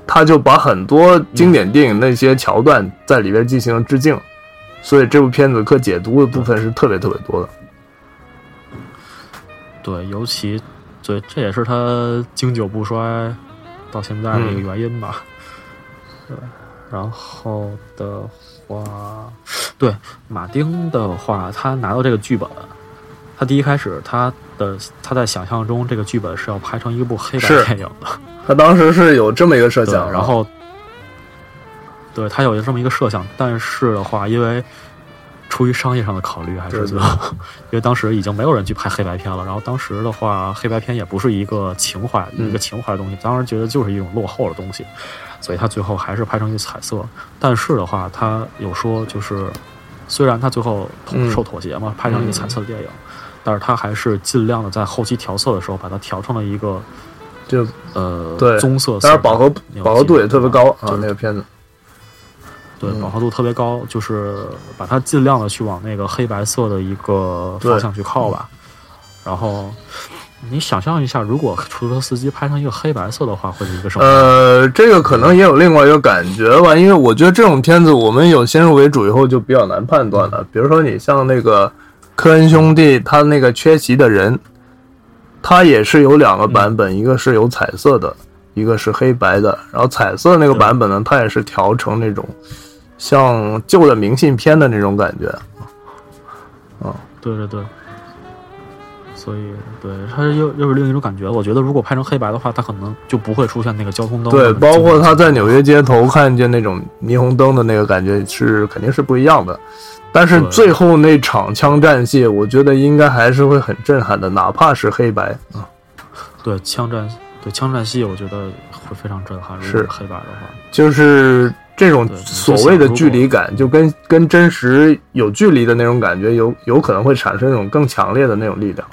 S2: 他就把很多经典电影那些桥段在里边进行了致敬，所以这部片子可解读的部分是特别特别多的。
S1: 对，尤其对，这也是他经久不衰到现在的一个
S2: 嗯
S1: 原因吧。对，然后的话，对马丁的话，他拿到这个剧本，他第一开始他的他在想象中这个剧本是要拍成一部黑白电影的，
S2: 他当时是有这么一个设，想啊，
S1: 然后对他有这么一个设想，但是的话，因为出于商业上的考虑，还是
S2: 对
S1: 觉得，因为当时已经没有人去拍黑白片了。然后当时的话，黑白片也不是一个情怀，
S2: 嗯
S1: 一个情怀的东西，当时觉得就是一种落后的东西，所以他最后还是拍成一个彩色。但是的话，他有说就是，虽然他最后受妥协嘛，拍成一个彩色的电影，但是他还是尽量的在后期调色的时候把它调成了一个
S2: 就
S1: 呃
S2: 对
S1: 棕色色的，
S2: 当然饱和饱和度也特别高啊
S1: 就，
S2: 那个片子。
S1: 对，
S2: 嗯
S1: 饱和度特别高，就是把它尽量的去往那个黑白色的一个方向去靠吧。然后你想象一下，如果出租车司机拍成一个黑白色的话，会是一个什么？
S2: 呃，这个可能也有另外一个感觉吧，因为我觉得这种片子我们有先入为主以后就比较难判断了。比如说你像那个科恩兄弟，他那个缺席的人，他也是有两个版本，一个是有彩色的，一个是黑白的。然后彩色那个版本呢，它也是调成那种像旧的明信片的那种感觉。
S1: 对对对。所以，对它又又是另一种感觉。我觉得，如果拍成黑白的话，它可能就不会出现那个交通灯。
S2: 对，包括他在纽约街头看见那种霓虹灯的那个感觉是肯定是不一样的。但是最后那场枪战戏，我觉得应该还是会很震撼的，哪怕是黑白啊。
S1: 对枪战，对枪战戏，我觉得会非常震撼。
S2: 是
S1: 黑白的话，
S2: 就是这种所谓的距离感，就跟跟真实有距离的那种感觉，有有可能会产生一种更强烈的那种力量。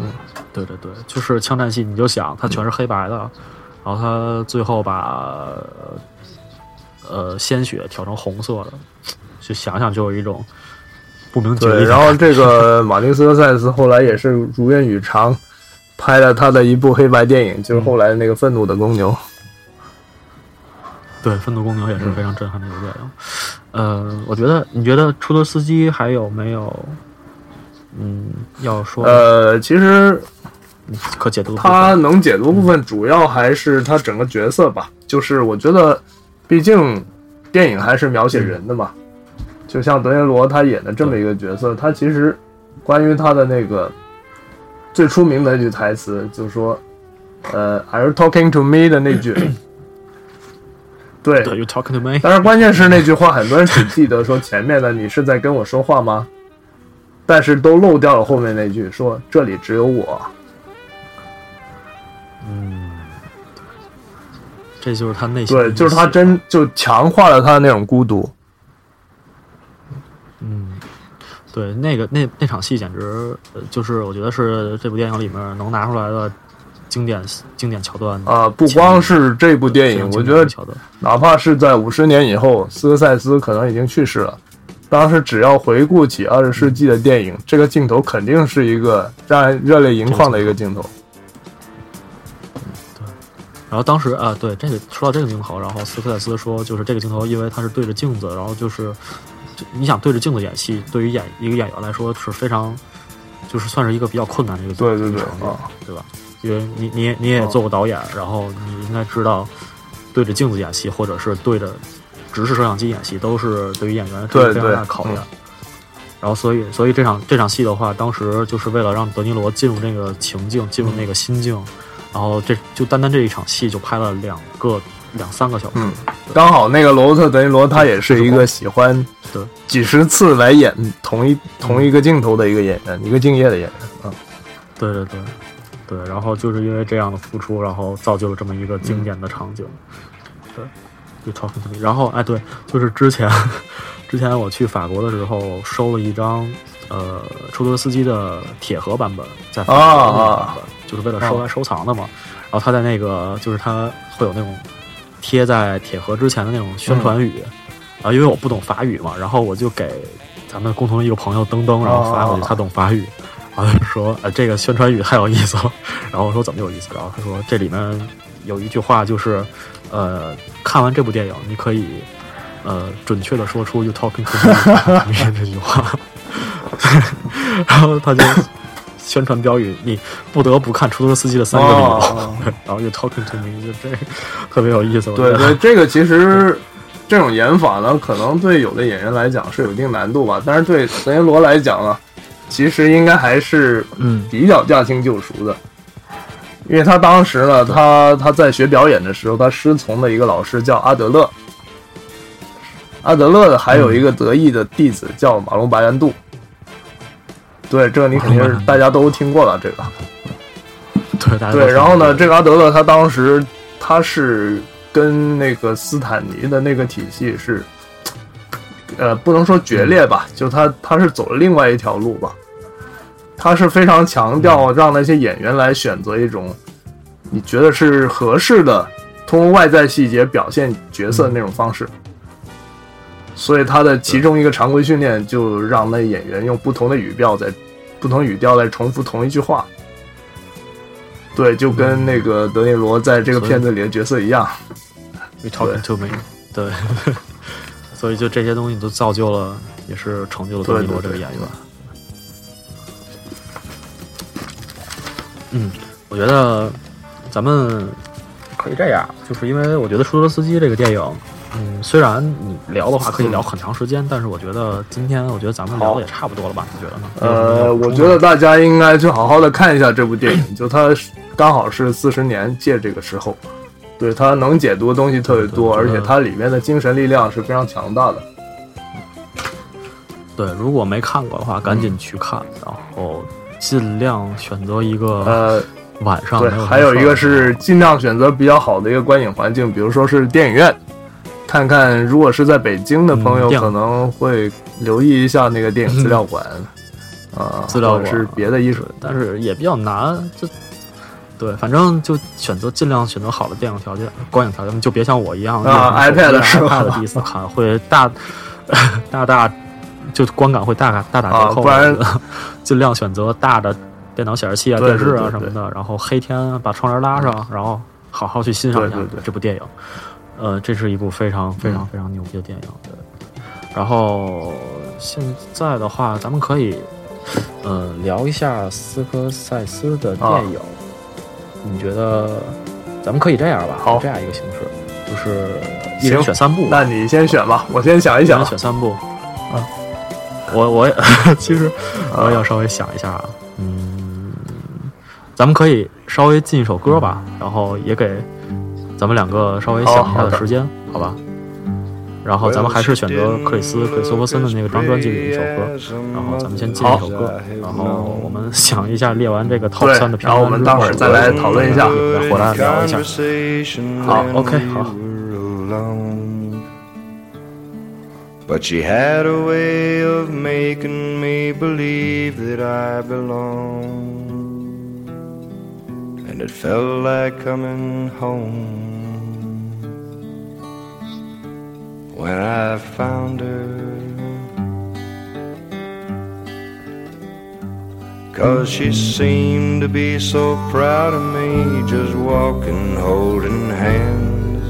S1: 嗯对对对，就是枪战戏，你就想它全是黑白的，然后他最后把呃鲜血调成红色的，就想想就有一种不明觉，厉
S2: 然后这个 马丁斯科塞斯后来也是如愿以偿，拍了他的一部黑白电影，就是后来那个《愤怒的公牛》。
S1: 对《愤怒公牛》也是非常震撼的一个电影。呃，我觉得你觉得出租车司机还有没有嗯要说
S2: 呃，其实
S1: 可解读？
S2: 他能解读部分主要还是他整个角色吧，就是我觉得，毕竟电影还是描写人的嘛，就像德尼罗他演的这么一个角色，他其实关于他的那个最出名的一句台词，就是说，呃，Are you talking to me 的那句，对
S1: ，，You talking to me？
S2: 但是关键是那句话，很多人只记得说前面的你是在跟我说话吗？但是都漏掉了后面那句说这里只有我。
S1: 嗯，这就是他内心
S2: 对，就是他真就强化了他的那种孤独。
S1: 嗯，对，那个那那场戏简直，呃就是我觉得是这部电影里面能拿出来的经典经典桥段
S2: 啊、不光是这部电影，我觉得
S1: 桥段，
S2: 哪怕是在五十年以后，斯科塞斯可能已经去世了。当时只要回顾起二十世纪的电影，这个镜头肯定是一个让人热泪盈眶的一个镜头。
S1: 对然后当时啊，对这个说到这个镜头，然后斯科塞斯说，就是这个镜头，因为他是对着镜子，然后就是就你想对着镜子演戏，对于演一个演员来说是非常，就是算是一个比较困难的一个
S2: 对对对啊，
S1: 对吧？因为你你你也做过导演，然后你应该知道，对着镜子演戏，或者是对着直视摄像机演戏，都是对于演员是
S2: 对
S1: 一个非常大的考验。
S2: 嗯
S1: 然后，所以，所以这场这场戏的话，当时就是为了让德尼罗进入那个情境，进入那个心境，然后这就单单这一场戏就拍了两个两三个小时。
S2: 嗯。刚好那个罗伯特·德尼罗他也是一个喜欢
S1: 对。
S2: 几十次来演同一同一个镜头的一个演员，一个敬业的演员啊。
S1: 对对对对，然后就是因为这样的付出，然后造就了这么一个经典的场景。对，就 talking to me。然后哎，对，就是之前 之前我去法国的时候收了一张呃出租车司机的铁盒版本，在法国的那个版本，就是为了收来收藏的嘛。然后他在那个就是他会有那种贴在铁盒之前的那种宣传语。啊，因为我不懂法语嘛，然后我就给咱们共同的一个朋友登登，然后发过去，
S2: 哦
S1: 他懂法语，然后说，呃，这个宣传语太有意思了。然后我说怎么有意思？然后他说这里面有一句话就是，呃，看完这部电影，你可以呃准确的说出 “you talking to me” 这句话。然后他就宣传标语，你不得不看出租车司机的三个理由。
S2: 哦
S1: 然后 “you talking to me” 就这特别有意思。
S2: 对对，这个其实这种演法呢，可能对有的演员来讲是有一定难度吧，但是对德尼罗来讲呢，其实应该还是
S1: 嗯
S2: 比较驾轻就熟的。因为他当时呢，他他在学表演的时候，他师从的一个老师叫阿德勒，阿德勒的还有一个得意的弟子叫马龙白兰度。对，这个你肯定是大家都听过了，这个。
S1: 对，
S2: 对，然后呢，这个阿德勒他当时他是跟那个斯坦尼的那个体系是，呃，不能说决裂吧，就他他是走了另外一条路吧。他是非常强调让那些演员来选择一种你觉得是合适的，通过外在细节表现角色的那种方式。所以他的其中一个常规训练就让那演员用不同的语调在不同语调来重复同一句话。对，就跟那个德尼罗在这个片子里的角色一样。
S1: To me？对，所以就这些东西都造就了，也是成就了德尼罗这个演员。嗯，我觉得咱们可以这样，就是因为我觉得《出租车司机》这个电影，嗯，虽然你聊的话可以聊很长时间，但是我觉得今天我觉得咱们聊的也差不多了吧？你觉得呢？
S2: 呃，我觉得大家应该去好好的看一下这部电影，就它刚好是四十年借这个时候，对它能解读的东西特别多，而且它里面的精神力量是非常强大的。
S1: 对，如果没看过的话，赶紧去看，然后尽量选择一个
S2: 呃，
S1: 晚上
S2: 对，还有一个是尽量选择比较好的一个观影环境，比如说是电影院，看看如果是在北京的朋友
S1: 嗯
S2: 可能会留意一下那个电影资料馆，啊，
S1: 资料
S2: 是别的艺术。
S1: 但是也比较难。这对，反正就选择尽量选择好的电影条件、观影条件，就别像我一样
S2: 啊 iPad 是吧
S1: iPad 第一次看会大 大大就观感会大大打折扣，
S2: 啊不然
S1: 尽量选择大的电脑显示器啊、电视啊什么的，然后黑天把窗帘拉上，然后好好去欣赏一下这部电影。呃，这是一部非常非常非常牛逼的电影。对，然后现在的话，咱们可以嗯聊一下斯科塞斯的电影。你觉得咱们可以这样吧？
S2: 好
S1: 这样一个形式，就是一人选三部。
S2: 那你先选吧，我先想一想。
S1: 选三部。啊，我我也 其实要稍微想一下啊。嗯，咱们可以稍微进一首歌吧，然后也给咱们两个稍微想一下的时间，好吧？然后咱们还是选择克里斯克里斯托弗森的那个张专辑里的一首歌，然后咱们先进一首歌，然后我们 想一下列完这个 top 三的
S2: 然后我们待会儿再来讨论一下，
S1: 再回来聊一下。好，OK，好。
S3: But she had a way of making me believe that I belonged. And it felt like coming home when I found her. Cause she seemed to be so proud of me, just walking, holding hands.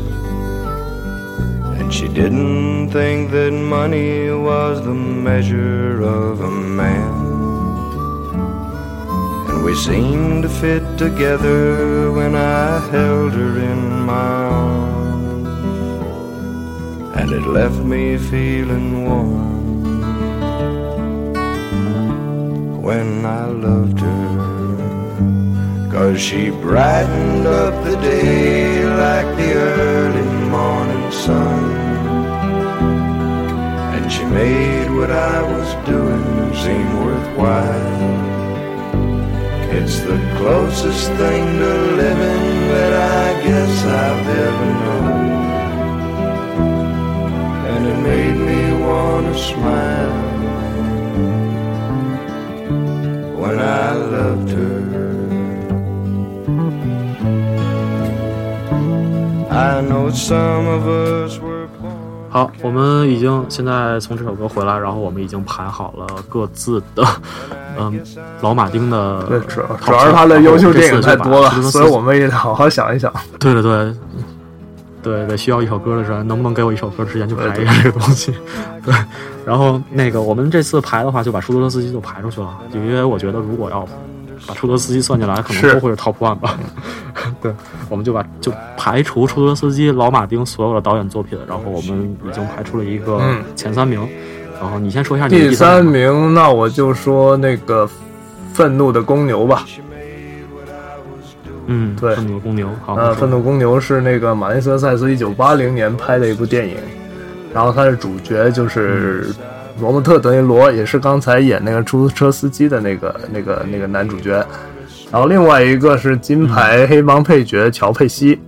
S3: And she didn't think that money was the measure of a man. And we seemed to fit together when I held her in my arms. And it left me feeling warm when I loved her. Cause she brightened up the day like the early morning sun. And she made what I was doing seem worthwhile. It's the closest thing to living that I guess I've ever known. Made me wanna smile when I loved her. I know some of us were born.
S1: 好，我们已经现在从这首歌回来，然后我们已经排好了各自的，嗯，老马丁的
S2: 对，主
S1: top
S2: 主要是他的优秀电影太多了所以我们也得好好想一想。
S1: 对对对，对对，需要一首歌的时候，能不能给我一首歌时间去排一下这个东西？对，然后那个我们这次排的话，就把舒多德斯基就排出去了，就因为我觉得如果要把舒多德斯基算进来，可能都会是 top one 吧。对，我们就把就排除舒多德斯基、老马丁所有的导演作品，然后我们已经排出了一个
S2: 嗯
S1: 前三名。然后你先说一下你
S2: 第
S1: 三
S2: 三，名，那我就说那个《愤怒的公牛》吧。
S1: 嗯，
S2: 对
S1: 愤怒公牛，好，
S2: 呃，《愤怒公牛》是那个马丁斯科塞斯一九八零年拍的一部电影，然后他的主角就是罗伯特·德尼罗，也是刚才演那个出租车司机的那个那个那个男主角。然后另外一个是金牌黑帮配角乔佩西，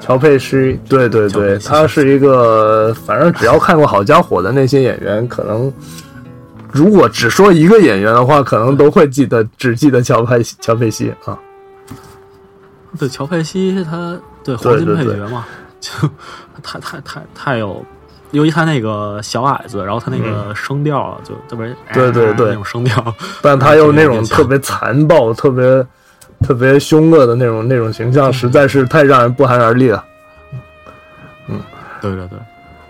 S2: 乔佩西，对对对，他是一个，反正只要看过《好家伙》的那些演员，可能如果只说一个演员的话，可能都会记得，只记得乔佩西乔佩西啊。
S1: 对乔佩西他对
S2: 对
S1: 黄金配角嘛，就太太太太有，由于他那个小矮子，然后他那个声调啊就特别
S2: 嗯对对对
S1: 那种声调，
S2: 但他又那种 特别残暴、特别特别凶恶的那种那种形象，实在是太让人不寒而栗了。
S1: 嗯对对对，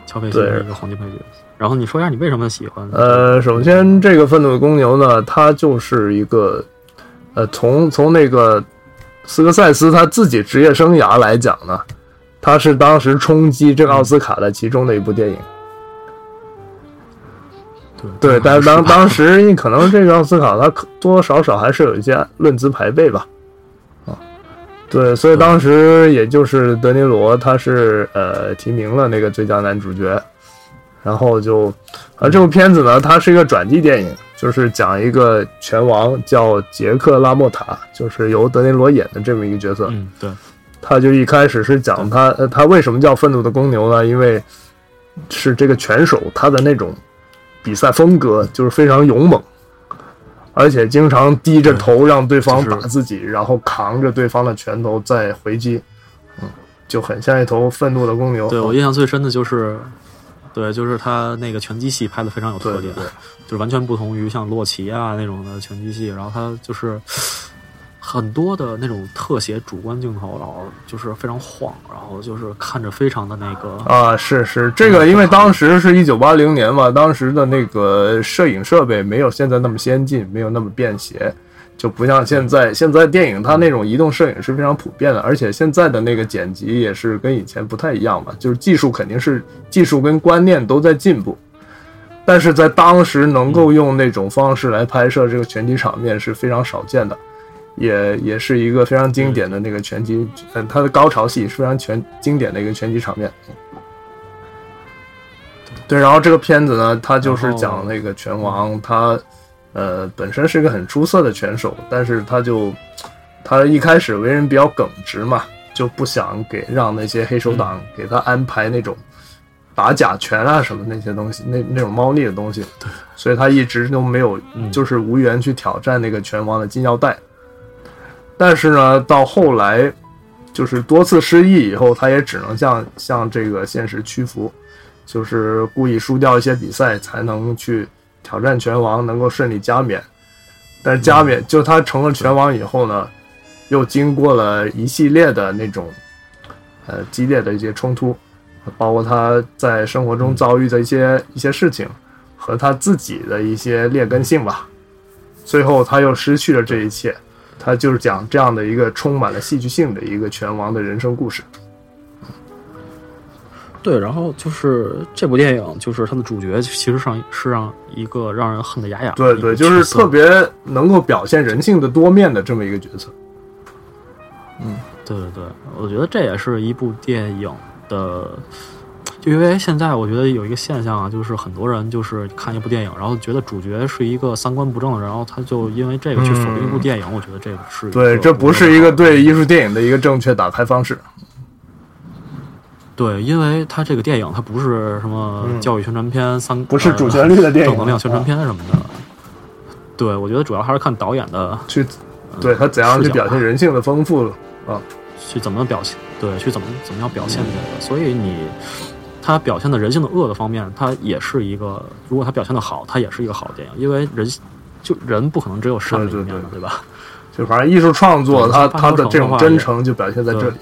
S1: 乔佩西
S2: 对
S1: 是一个黄金配角。然后你说一下你为什么喜欢？
S2: 呃，首先这个愤怒的公牛呢，它就是一个呃，从从那个斯科塞斯他自己职业生涯来讲呢，他是当时冲击这个奥斯卡的其中的一部电影。
S1: 对
S2: 对，但是当当时你可能这个奥斯卡它多多少少还是有一些论资排辈吧，啊，对，所以当时也就是德尼罗他是呃提名了那个最佳男主角，然后就，而这部片子呢，它是一个转机电影，就是讲一个拳王叫杰克拉莫塔，就是由德尼罗演的这么一个角色，
S1: 嗯对，
S2: 他就一开始是讲他，呃，他为什么叫愤怒的公牛呢？因为是这个拳手他的那种比赛风格就是非常勇猛，而且经常低着头让对方打自己，然后扛着对方的拳头再回击，嗯，就很像一头愤怒的公牛。
S1: 对我印象最深的就是，对，就是他那个拳击戏拍的非常有特点，
S2: 对对。对
S1: 就是完全不同于像洛奇啊那种的拳击戏，然后他就是很多的那种特写主观镜头，然后就是非常晃，然后就是看着非常的那个，
S2: 啊，是是，这个因为当时是一九八零年嘛，当时的那个摄影设备没有现在那么先进，没有那么便携，就不像现在，现在电影它那种移动摄影是非常普遍的，而且现在的那个剪辑也是跟以前不太一样嘛，就是技术肯定是技术跟观念都在进步，但是在当时能够用那种方式来拍摄这个拳击场面是非常少见的，也也是一个非常经典的那个拳击，嗯，它的高潮戏是非常全经典的一个拳击场面。对，然后这个片子呢，它就是讲那个拳王他。呃，本身是一个很出色的拳手，但是他就他一开始为人比较耿直嘛，就不想给让那些黑手党给他安排那种打假拳啊什么那些东西，那那种猫腻的东西，
S1: 对，
S2: 所以他一直都没有，就是无缘去挑战那个拳王的金腰带。但是呢，到后来就是多次失意以后，他也只能向向这个现实屈服，就是故意输掉一些比赛才能去。挑战拳王能够顺利加冕，但是加冕就他成了拳王以后呢，又经过了一系列的那种呃激烈的一些冲突，包括他在生活中遭遇的一些一些事情和他自己的一些劣根性吧，最后他又失去了这一切，他就是讲这样的一个充满了戏剧性的一个拳王的人生故事。
S1: 对，然后就是这部电影，就是它的主角其实上是让一个让人恨得牙痒。
S2: 对对，就是特别能够表现人性的多面的这么一个角色。
S1: 嗯，对对对，我觉得这也是一部电影的，就因为现在我觉得有一个现象啊，就是很多人就是看一部电影，然后觉得主角是一个三观不正的人，然后他就因为这个去否定一部电影。我觉得这个是
S2: 对，这不是一个对艺术电影的一个正确打开方式。
S1: 对，因为他这个电影，它不是什么教育宣传片，三
S2: 不是主旋律的电影，
S1: 正能量宣传片什么的。对，我觉得主要还是看导演的
S2: 去，对他怎样去表现人性的丰富啊，
S1: 去怎么表现，对，去怎么怎么样表现这个。所以你他表现的人性的恶的方面，他也是一个，如果他表现的好，他也是一个好的电影，因为人就人不可能只有善的一面的，
S2: 对
S1: 吧？
S2: 就反正艺术创作，他他的这种真诚就表现在这里。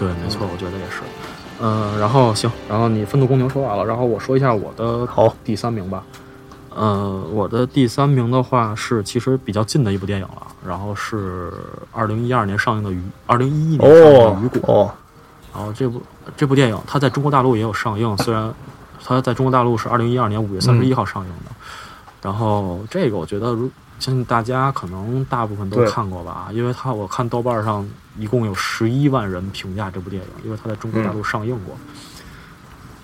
S1: 对，没错，我觉得也是。嗯，然后行，然后你愤怒公牛说完了，然后我说一下我的
S2: 好
S1: 第三名吧。呃，我的第三名的话是其实比较近的一部电影了，然后是二零一二年上映的《雨》，二零一一年上映的《雨果》。
S2: 哦。
S1: 然后这部这部电影它在中国大陆也有上映，虽然它在中国大陆是二零一二年五月三十一号上映的。然后这个我觉得如。相信大家可能大部分都看过吧，因为他我看豆瓣上一共有十一万人评价这部电影，因为他在中国大陆上映过。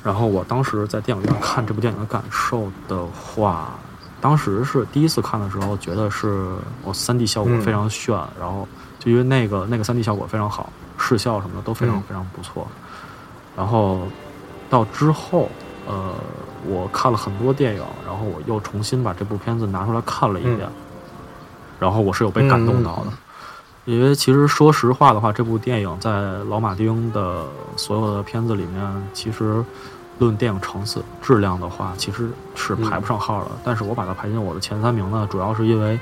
S1: 然后我当时在电影院看这部电影的感受的话，当时是第一次看的时候，觉得是我三 D 效果非常炫，然后就因为那个那个三 D 效果非常好，视效什么的都非常非常不错。然后到之后，呃，我看了很多电影，然后我又重新把这部片子拿出来看了一遍。然后我是有被感动到的，因为其实说实话的话，这部电影在老马丁的所有的片子里面，其实论电影层次、质量的话，其实是排不上号的。但是我把它排进我的前三名呢，主要是因为，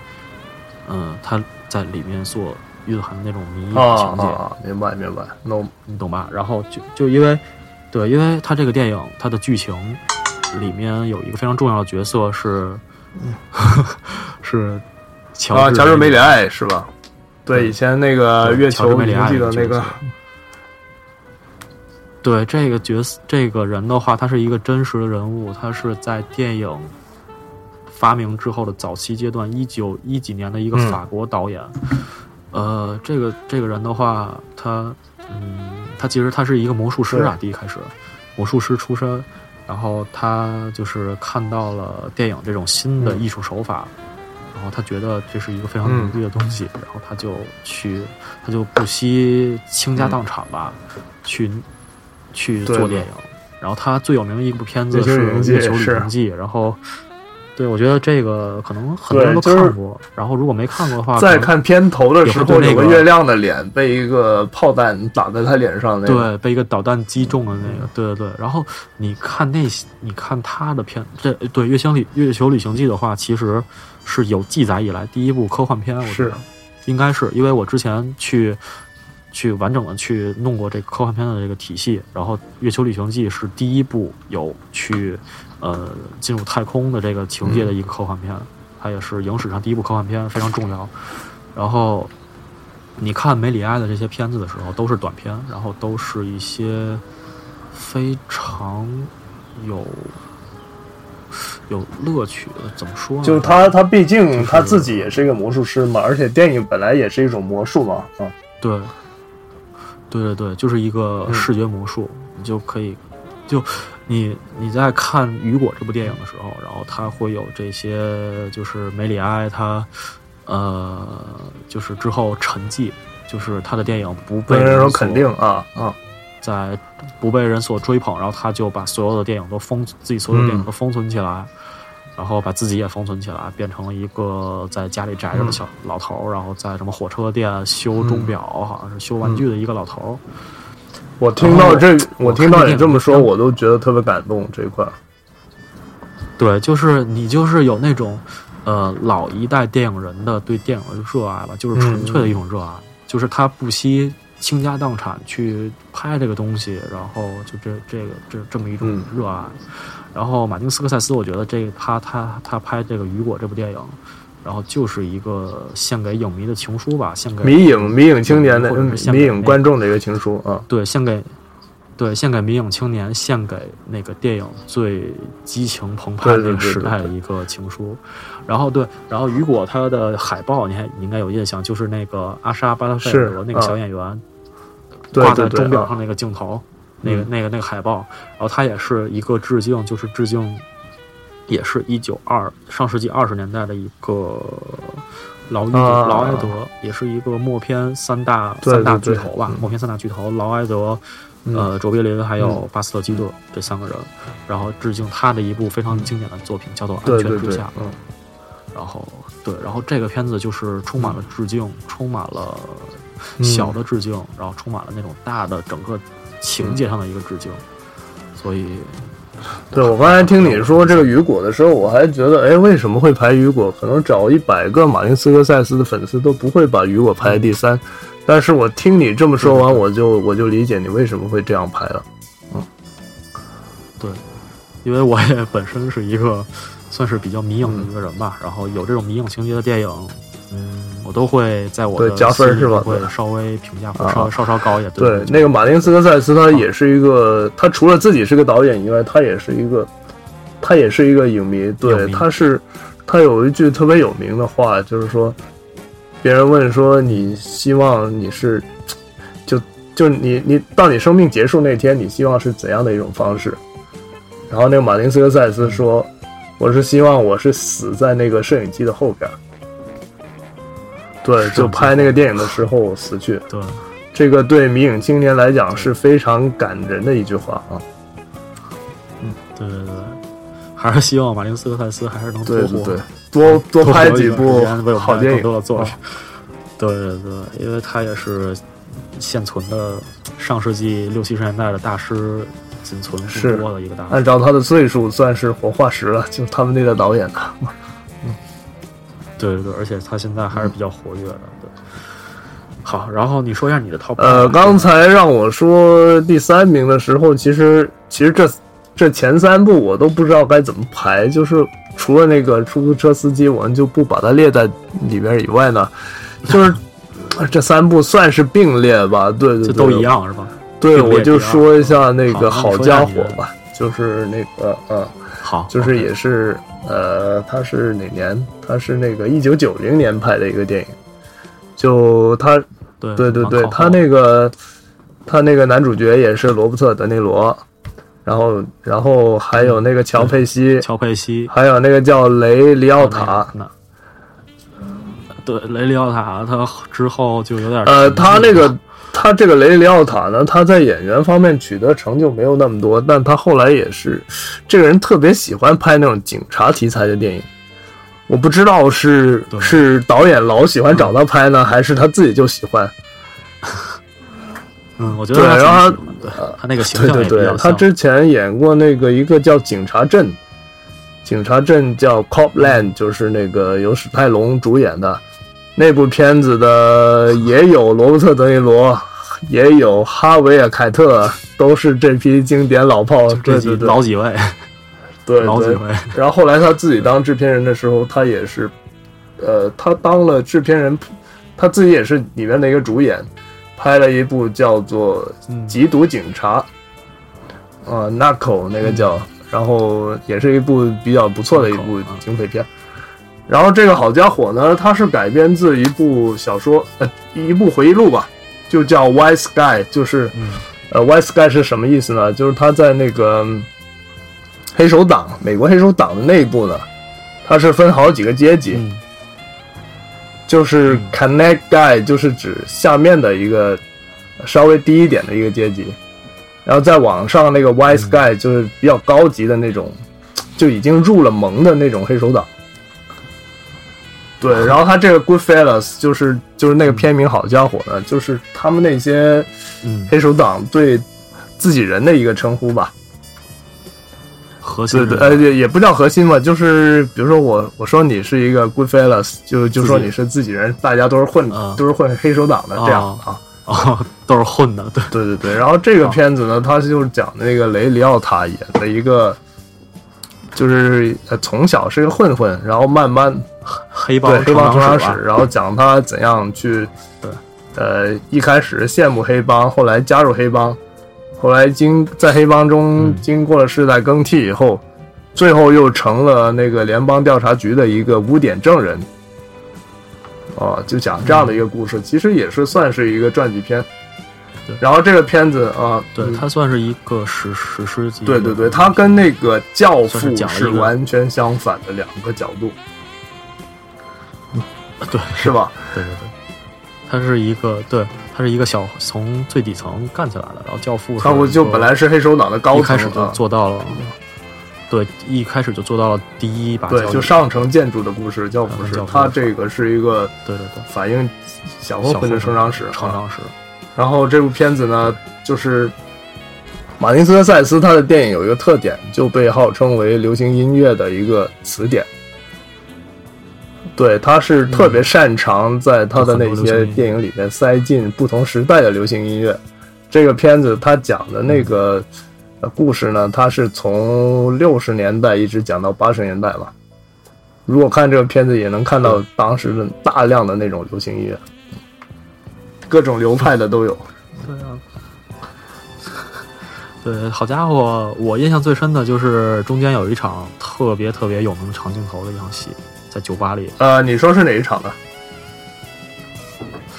S1: 嗯，它在里面所蕴含的那种迷情节，
S2: 明白明白，那
S1: 你懂吧？然后就就因为，对，因为它这个电影它的剧情里面有一个非常重要的角色是，是。
S2: 啊，乔治梅里
S1: 爱
S2: 是吧？对，以前那个月球
S1: 梅里爱
S2: 的那个，
S1: 对这个角色，这个人的话，他是一个真实的人物，他是在电影发明之后的早期阶段，一九一几年的一个法国导演。呃，这个这个人的话，他嗯，他其实他是一个魔术师啊，第一开始魔术师出身，然后他就是看到了电影这种新的艺术手法。然后他觉得这是一个非常牛逼的东西，然后他就去，他就不惜倾家荡产吧，去去做电影。然后他最有名的一部片子是《月球旅行记》，然后对我觉得这个可能很多人都看过。然后如果没看过的话，
S2: 在看片头的时候，有个月亮的脸被一个炮弹打在他脸上，那个
S1: 对，被一个导弹击中的那个，对对对。然后你看那些，你看他的片，这对《月星旅月球旅行记》的话，其实。是有记载以来第一部科幻片，我觉得应该是，因为我之前去去完整的去弄过这个科幻片的这个体系，然后《月球旅行记》是第一部有去呃进入太空的这个情节的一个科幻片，它也是影史上第一部科幻片，非常重要。然后你看梅里埃的这些片子的时候，都是短片，然后都是一些非常有有乐趣的。怎么说呢？
S2: 就是他，他毕竟他自己也是一个魔术师嘛，而且电影本来也是一种魔术嘛，啊，
S1: 对，对对对，就是一个
S2: 嗯
S1: 视觉魔术，你就可以，就你你在看《雨果》这部电影的时候，然后它会有这些，就是梅里埃他，呃，就是之后沉寂，就是他的电影不被
S2: 被人
S1: 所
S2: 肯定啊啊，
S1: 在不被人所追捧，然后他就把所有的电影都封自己所有的电影
S2: 嗯
S1: 都封存起来，然后把自己也封存起来，变成了一个在家里宅着的小老头儿，然后在什么火车店修钟表，好像是修玩具的一个老头儿。
S2: 我听到这，我听到你这么说，
S1: 我
S2: 都觉得特别感动这一块。
S1: 对，就是你就是有那种呃老一代电影人的对电影的热爱吧，就是纯粹的一种热爱，就是他不惜倾家荡产去拍这个东西，然后就这这个这这么一种
S2: 嗯
S1: 热爱。然后马丁斯科塞斯，我觉得这个他他他拍这个《雨果》这部电影，然后就是一个献给影迷的情书吧，献给
S2: 迷影迷影青年的
S1: 或者
S2: 迷影观众的一个情书啊，
S1: 对，献给对献给迷影青年，献给那个电影最激情澎湃那个时代的一个情书。然后对，然后雨果他的海报你还你应该有印象，就是那个阿莎巴特费尔
S2: 是
S1: 德那个小演员
S2: 对
S1: 挂在钟表上那个镜头，那个
S2: 嗯。
S1: 那个那个海报，然后他也是一个致敬，就是致敬，也是一九二上世纪二十年代的一个劳伊德、
S2: 啊。
S1: 劳埃德，也是一个默片三大
S2: 对
S1: 三大巨头吧，
S2: 嗯。
S1: 默片三大巨头劳埃德。
S2: 嗯。
S1: 呃，卓别林还有
S2: 嗯。
S1: 巴斯特基德这三个人，然后致敬他的一部非常经典的作品，叫做《安全之下》。，
S2: 嗯，
S1: 然后对，然后这个片子就是充满了致敬，充满了
S2: 嗯
S1: 小的致敬，然后充满了那种大的整个情节上的一个致敬，所以
S2: 对我刚才听你说这个雨果的时候，我还觉得，哎，为什么会排雨果？可能找一百个马丁斯科塞斯的粉丝都不会把雨果排在第三。但是我听你这么说完，我就我就理解你为什么会这样排了。
S1: 嗯对，因为我也本身是一个算是比较迷影的一个人吧，然后有这种迷影情节的电影，我都会在我的
S2: 对加分是吧对
S1: 会稍微评价稍稍稍高一点。
S2: 对，
S1: 对
S2: 那个马丁斯科塞斯他也是一个，他除了自己是个导演以外，他也是一个，他也是一个影迷。对，他是他有一句特别有名的话，就是说，别人问说你希望你是，就就你你到你生命结束那天，你希望是怎样的一种方式？然后那个马丁斯科塞斯说，我是希望我是死在那个摄影机的后边儿。对，就拍那个电影的时候死去。
S1: 对
S2: 这个对迷影青年来讲是非常感人的一句话啊！
S1: 嗯对对对，还是希望马丁斯科塞斯还是能多活
S2: 对对对，多多拍几部好电影
S1: 更多做
S2: 啊。
S1: 对对对，因为他也是现存的上世纪六七十年代的大师仅存
S2: 是
S1: 不多的一个大师。
S2: 按照他的岁数算是活化石了，就他们那代导演的。
S1: 对对对，而且他现在还是比较活跃的。对，好，然后你说一下你的 top。
S2: 呃，刚才让我说第三名的时候，其实其实这这前三部我都不知道该怎么排，就是除了那个出租车司机，我们就不把它列在里边以外呢，就是 这三部算是并列吧。对对对，
S1: 这都一。样是吧？
S2: 对，我就说一下那个
S1: 好
S2: 家伙吧，就是那个呃。
S1: 好，
S2: 就是也是呃，他是哪年？他是那个一九九零年拍的一个电影，就他
S1: 对
S2: 对对对，他那个他那个男主角也是罗伯特·德尼罗，然后然后还有那个乔佩西，
S1: 乔佩西、
S2: 还有那个叫雷里奥塔，
S1: 那。对雷利奥塔，他之后就有点
S2: 呃，他那个
S1: 了
S2: 他这个雷里奥塔呢，他在演员方面取得成就没有那么多，但他后来也是这个人特别喜欢拍那种警察题材的电影。我不知道是是导演老喜欢找他拍呢，还是他自己就喜欢。
S1: 嗯，我觉得
S2: 对
S1: 他挺
S2: 然后
S1: 喜欢的对他那个形
S2: 对对对
S1: 象也比较，像。
S2: 他之前演过那个一个叫《警察镇》，警察镇叫 Copland，就是那个由史泰龙主演的那部片子的，也有罗伯特·德尼罗，也有哈维尔·凯特，都是这批经典老炮。
S1: 这几
S2: 对对对，
S1: 老几位，
S2: 对
S1: 老。几位。
S2: 然后后来他自己当制片人的时候，他也是，呃，他当了制片人，他自己也是里面的一个主演，拍了一部叫做
S1: 嗯《
S2: 缉毒警察》，呃，Narco 那个叫，然后也是一部比较不错的一部警匪片。然后这个好家伙呢，它是改编自一部小说，呃，一部回忆录吧，就叫《White Sky》，就是，
S1: 嗯。
S2: 呃，《White Sky》是什么意思呢？就是他在那个嗯黑手党，美国黑手党的内部呢，它是分好几个阶级，
S1: 嗯。
S2: 就是
S1: 嗯。
S2: Connect Guy 就是指下面的一个稍微低一点的一个阶级，然后再往上那个 White Sky 就是比较高级的那种，就已经入了盟的那种黑手党。对，然后他这个 Goodfellas 就是就是那个片名，好家伙呢，就是他们那些
S1: 嗯，
S2: 黑手党对自己人的一个称呼吧。
S1: 核心
S2: 对对，呃，也也不叫核心吧，就是比如说我我说你是一个 good fellas，就就说你是自己人，大家都是混、
S1: 嗯
S2: 都是混黑手党的这样
S1: 哦
S2: 啊。
S1: 哦，都是混的，对，
S2: 对对对，然后这个片子呢，它就是讲那个雷里奥塔演的一个，就是呃从小是一个混混，然后慢慢
S1: 黑帮
S2: 黑帮成长
S1: 史，
S2: 然后讲他怎样去，
S1: 对，
S2: 呃，一开始羡慕黑帮，后来加入黑帮，后来经在黑帮中
S1: 嗯。
S2: 经过了世代更替以后，最后又成了那个联邦调查局的一个污点证人。哦，就讲这样的一个故事，其实也是算是一个传记片
S1: 对。
S2: 然后这个片子啊，
S1: 对，
S2: 嗯
S1: 它算是一个史史诗级。
S2: 对对对，它跟那个《教父
S1: 是》
S2: 完全相反的两个角度，
S1: 对
S2: 是吧？
S1: 对对对，它是一个对，它是一个小从最底层干起来的，然后教父是
S2: 他不就本来是黑手党的高层
S1: 一开始就
S2: 啊，
S1: 做到了，对，一开始就做到了第一把交
S2: 对，就上层建筑的故事，教父是他这个是一个
S1: 对对对，
S2: 反映小混混的成长史，啊。
S1: 成长史，
S2: 然后这部片子呢，就是马丁斯科塞斯他的电影有一个特点，就被号称为流行音乐的一个词典。对，他是特别擅长在他的那些电影里面塞进不同时代的流行音乐。这个片子他讲的那个故事呢，他是从六十年代一直讲到八十年代吧。如果看这个片子，也能看到当时的大量的那种流行音乐，各种流派的都有。
S1: 对啊。对，好家伙！我印象最深的就是中间有一场特别特别有名长镜头的一场戏，在酒吧里，
S2: 呃，你说是哪一场呢？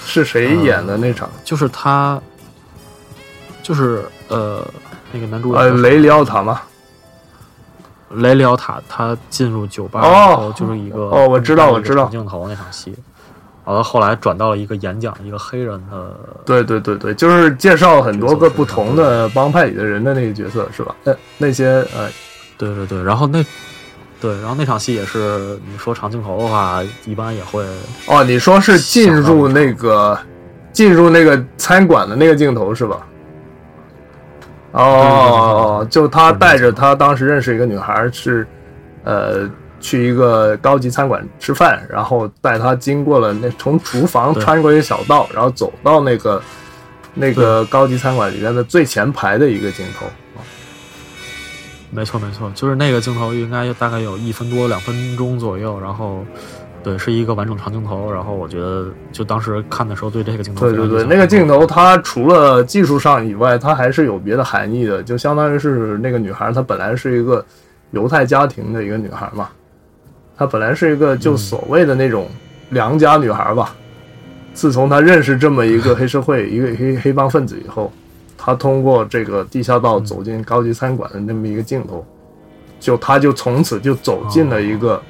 S2: 是谁演的那场？
S1: 就是他，就是呃，那个男主
S2: 呃，雷里奥塔吗？
S1: 雷里奥塔他进入酒吧，
S2: 哦
S1: 然后就是一个
S2: 哦我知道我知道
S1: 长镜头那场戏，然后后来转到了一个演讲一个黑人的，
S2: 对对对对，就是介绍很多个不同的帮派里的人的那个角色是吧？呃，那些呃，
S1: 对对对，然后那对，然后那场戏也是你说长镜头的话，一般也会
S2: 哦，你说是进入那个进入那个餐馆的那个镜头是吧？哦，就他带着他当时认识一个女孩是，呃，去一个高级餐馆吃饭，然后带他经过了那从厨房穿过一个小道，然后走到那个那个高级餐馆里面的最前排的一个镜头。
S1: 没错没错，就是那个镜头应该大概有一分多两分钟左右，然后对是一个完整长镜头，然后我觉得就当时看的时候对这个镜头
S2: 对对对，那个镜头它除了技术上以外，它还是有别的含义的，就相当于是那个女孩她本来是一个犹太家庭的一个女孩嘛，她本来是一个就所谓的那种良家女孩吧。自从她认识这么一个黑社会、一个黑黑帮分子以后，她通过这个地下道走进高级餐馆的那么一个镜头，就她就从此就走进了一个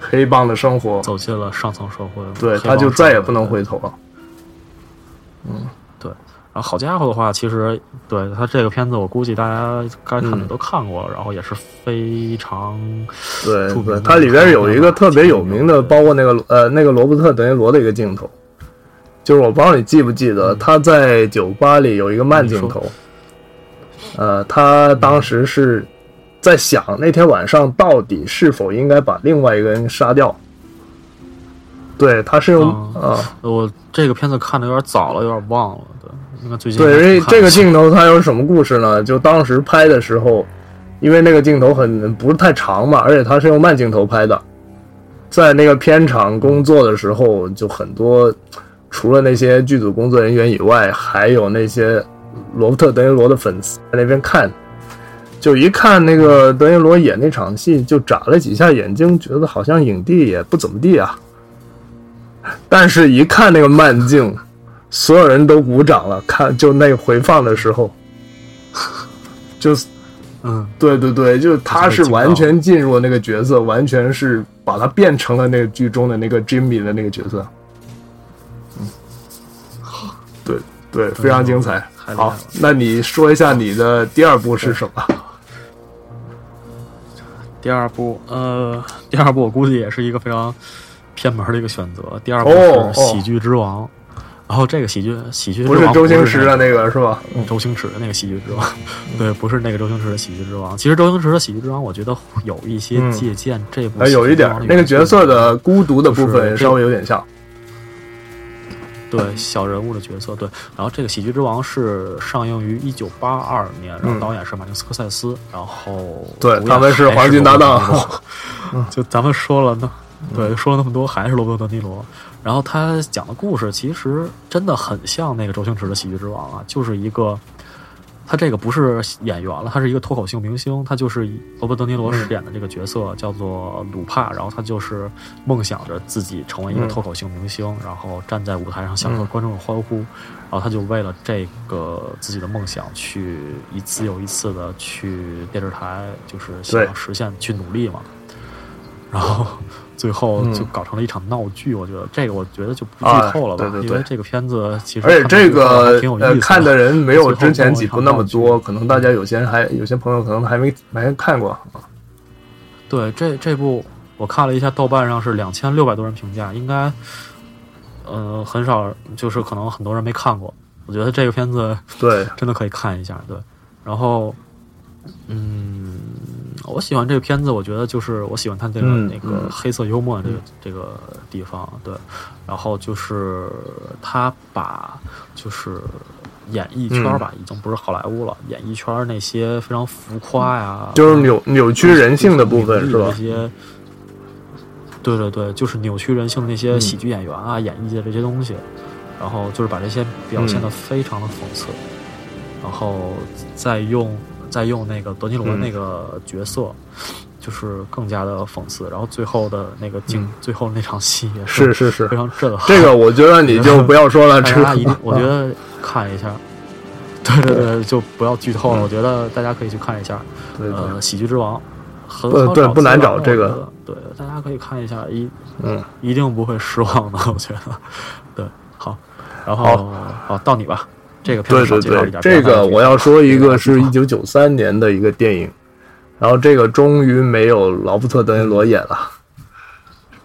S2: 黑帮的生活，
S1: 走进了上层社会，
S2: 对，她就再也不能回头了。
S1: 然后好家伙的话，其实对他这个片子，我估计大家该看的
S2: 嗯
S1: 都看过，然后也是非常
S2: 对对，
S1: 著名的
S2: 它里边有一个特别有名的，
S1: 著名的
S2: 包括那个呃那个罗伯特·德尼罗的一个镜头，就是我不知道你记不记得，他在酒吧里有一个慢镜头，呃，他当时是在想那天晚上到底是否应该把另外一个人杀掉。对，他是用
S1: 啊
S2: 啊，
S1: 我这个片子看的有点早了，有点忘了。对，应该最近
S2: 对，因为这个镜头它有什么故事呢？就当时拍的时候，因为那个镜头很不是太长嘛，而且它是用慢镜头拍的，在那个片场工作的时候，就很多除了那些剧组工作人员以外，还有那些罗伯特·德尼罗的粉丝在那边看，就一看那个德尼罗演那场戏，就眨了几下眼睛，觉得好像影帝也不怎么地啊。但是，一看那个慢镜，所有人都鼓掌了。看，就那回放的时候，就是。
S1: 嗯，
S2: 对对对，就他是完全进入了那个角色，完全是把他变成了那个剧中的那个 Jimmy 的那个角色。嗯，对对，非常精彩。好，那你说一下你的第二部是什么？
S1: 第二部，呃，第二部我估计也是一个非常偏门的一个选择。第二部是《喜剧之王》。然后这个喜剧喜剧
S2: 不
S1: 是
S2: 周星驰的那个是吧？
S1: 周星驰的那个喜剧之王，对，不是那个周星驰的喜剧之王。其实周星驰的喜剧之王，我觉得有一些借鉴这部，
S2: 有一点那个角色的孤独的部分稍微有点像。
S1: 对小人物的角色，对。然后这个喜剧之王是上映于一九八二年，然后导演是马丁斯科塞斯，然后
S2: 对他们是黄金搭档。
S1: 就咱们说了呢。对，说了那么多，还是罗伯特·德尼罗。然后他讲的故事其实真的很像那个周星驰的《喜剧之王》啊，就是一个他这个不是演员了，他是一个脱口秀明星，他就是罗伯特·德尼罗饰演的这个角色叫做鲁帕，然后他就是梦想着自己成为一个脱口秀明星，然后站在舞台上享受观众的欢呼，然后他就为了这个自己的梦想去一次又一次的去电视台，就是想实现去努力嘛，然后。最后就搞成了一场闹剧，我觉得这个我觉得就不剧透了吧，对
S2: 因
S1: 为这个片子其实
S2: 而且这个
S1: 呃
S2: 看的人没有之前几部那么多，可能大家有些人还有些朋友可能还没没看过。
S1: 对，这这部我看了一下，豆瓣上是两千六百多人评价，应该呃很少，就是可能很多人没看过。我觉得这个片子
S2: 对
S1: 真的可以看一下，对，然后嗯。我喜欢这个片子，我觉得就是我喜欢他这个那个黑色幽默这个这个地方，对。然后就是他把就是演艺圈吧，已经不是好莱坞了，演艺圈那些非常浮夸呀，
S2: 就是扭扭曲人性的部分是吧？
S1: 这些，对对对，就是扭曲人性的那些喜剧演员啊，演艺界这些东西，然后就是把这些表现的非常的讽刺，然后再用。再用那个德尼罗那个角色，就是更加的讽刺。然后最后的那个镜，最后那场戏也
S2: 是是是
S1: 非常震撼。
S2: 这个我觉得你就不要说了，
S1: 这个一定我觉得 看一下。对对对，就不要剧透了。我觉得大家可以去看一下。呃，喜剧之王很好
S2: 找，不难找这个。
S1: 对，大家可以看一下，一嗯，一定不会失望的。我觉得，对，好，然后好到你吧。这个
S2: 对对对，这个我要说一个是一九九三年的一个电影，然后这个终于没有劳伯特·德尼罗演了。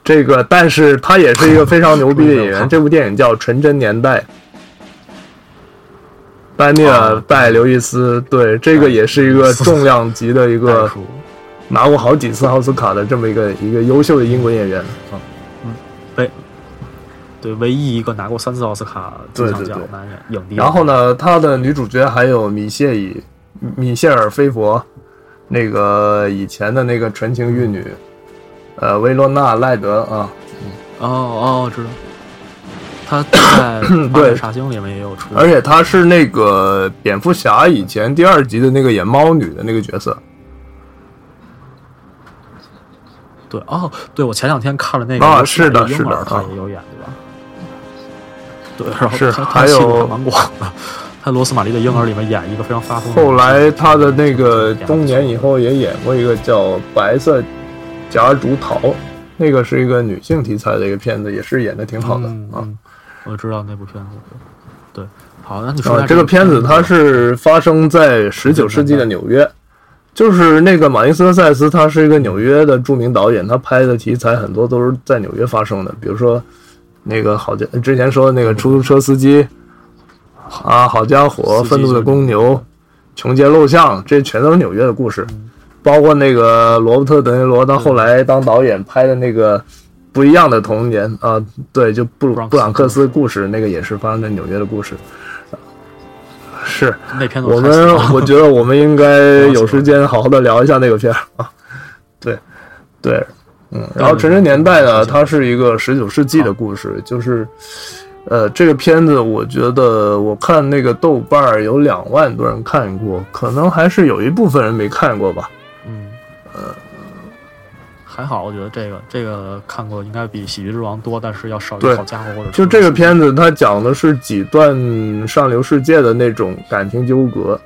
S2: 这个，但是他也是一个非常牛逼的演员。这部电影叫《纯真年代》，丹尼尔·戴·刘易斯，对，这个也是一个重量级的一个拿过好几次奥斯卡的这么一个一个优秀的英国演员嗯。
S1: 对，唯一一个拿过三次奥斯卡金像奖男影帝。
S2: 然后呢，他的女主角还有米歇尔米歇尔·菲佛，那个以前的那个纯情玉女，呃，维罗娜·赖德啊。
S1: 哦哦，知道。他在 《对杀星》里面也有出。
S2: 而且他是那个蝙蝠侠以前第二集的那个演猫女的那个角色。
S1: 对哦，对我前两天看了那个啊，
S2: 是的，是的，
S1: 他也有演，对
S2: 是
S1: 还有蛮广的，他《罗斯玛丽的婴儿》里面演一个非常发疯。
S2: 后来他的那个中年以后也演过一个叫《白色夹竹桃》，那个是一个女性题材的一个片子，也是演的挺好的啊。
S1: 我知道那部片子。对，好，那你说
S2: 这个片子它是发生在十九世纪的纽约，就是那个马丁斯科塞斯，他是一个纽约的著名导演，他拍的题材很多都是在纽约发生的，比如说。那个好家，之前说的那个出租车司机，啊，好家伙，愤怒的公牛，穷街陋巷，这全都是纽约的故事，包括那个罗伯特·德尼罗，他后来当导演拍的那个不一样的童年啊，对，就布布朗克斯故事，那个也是发生在纽约的故事。是
S1: 那片
S2: 我们我觉得我们应该 有时间好好的聊一下那个片儿啊。对，对，嗯，然后《纯真年代》呢，它是一个十九世纪的故事，就是，呃，这个片子我觉得我看那个豆瓣儿有两万多人看过，可能还是有一部分人没看过吧。
S1: 嗯，呃，还好，我觉得这个这个看过应该比《喜剧之王》多，但是要少一好家伙或者
S2: 就这个片子，它讲的是几段上流世界的那种感情纠葛，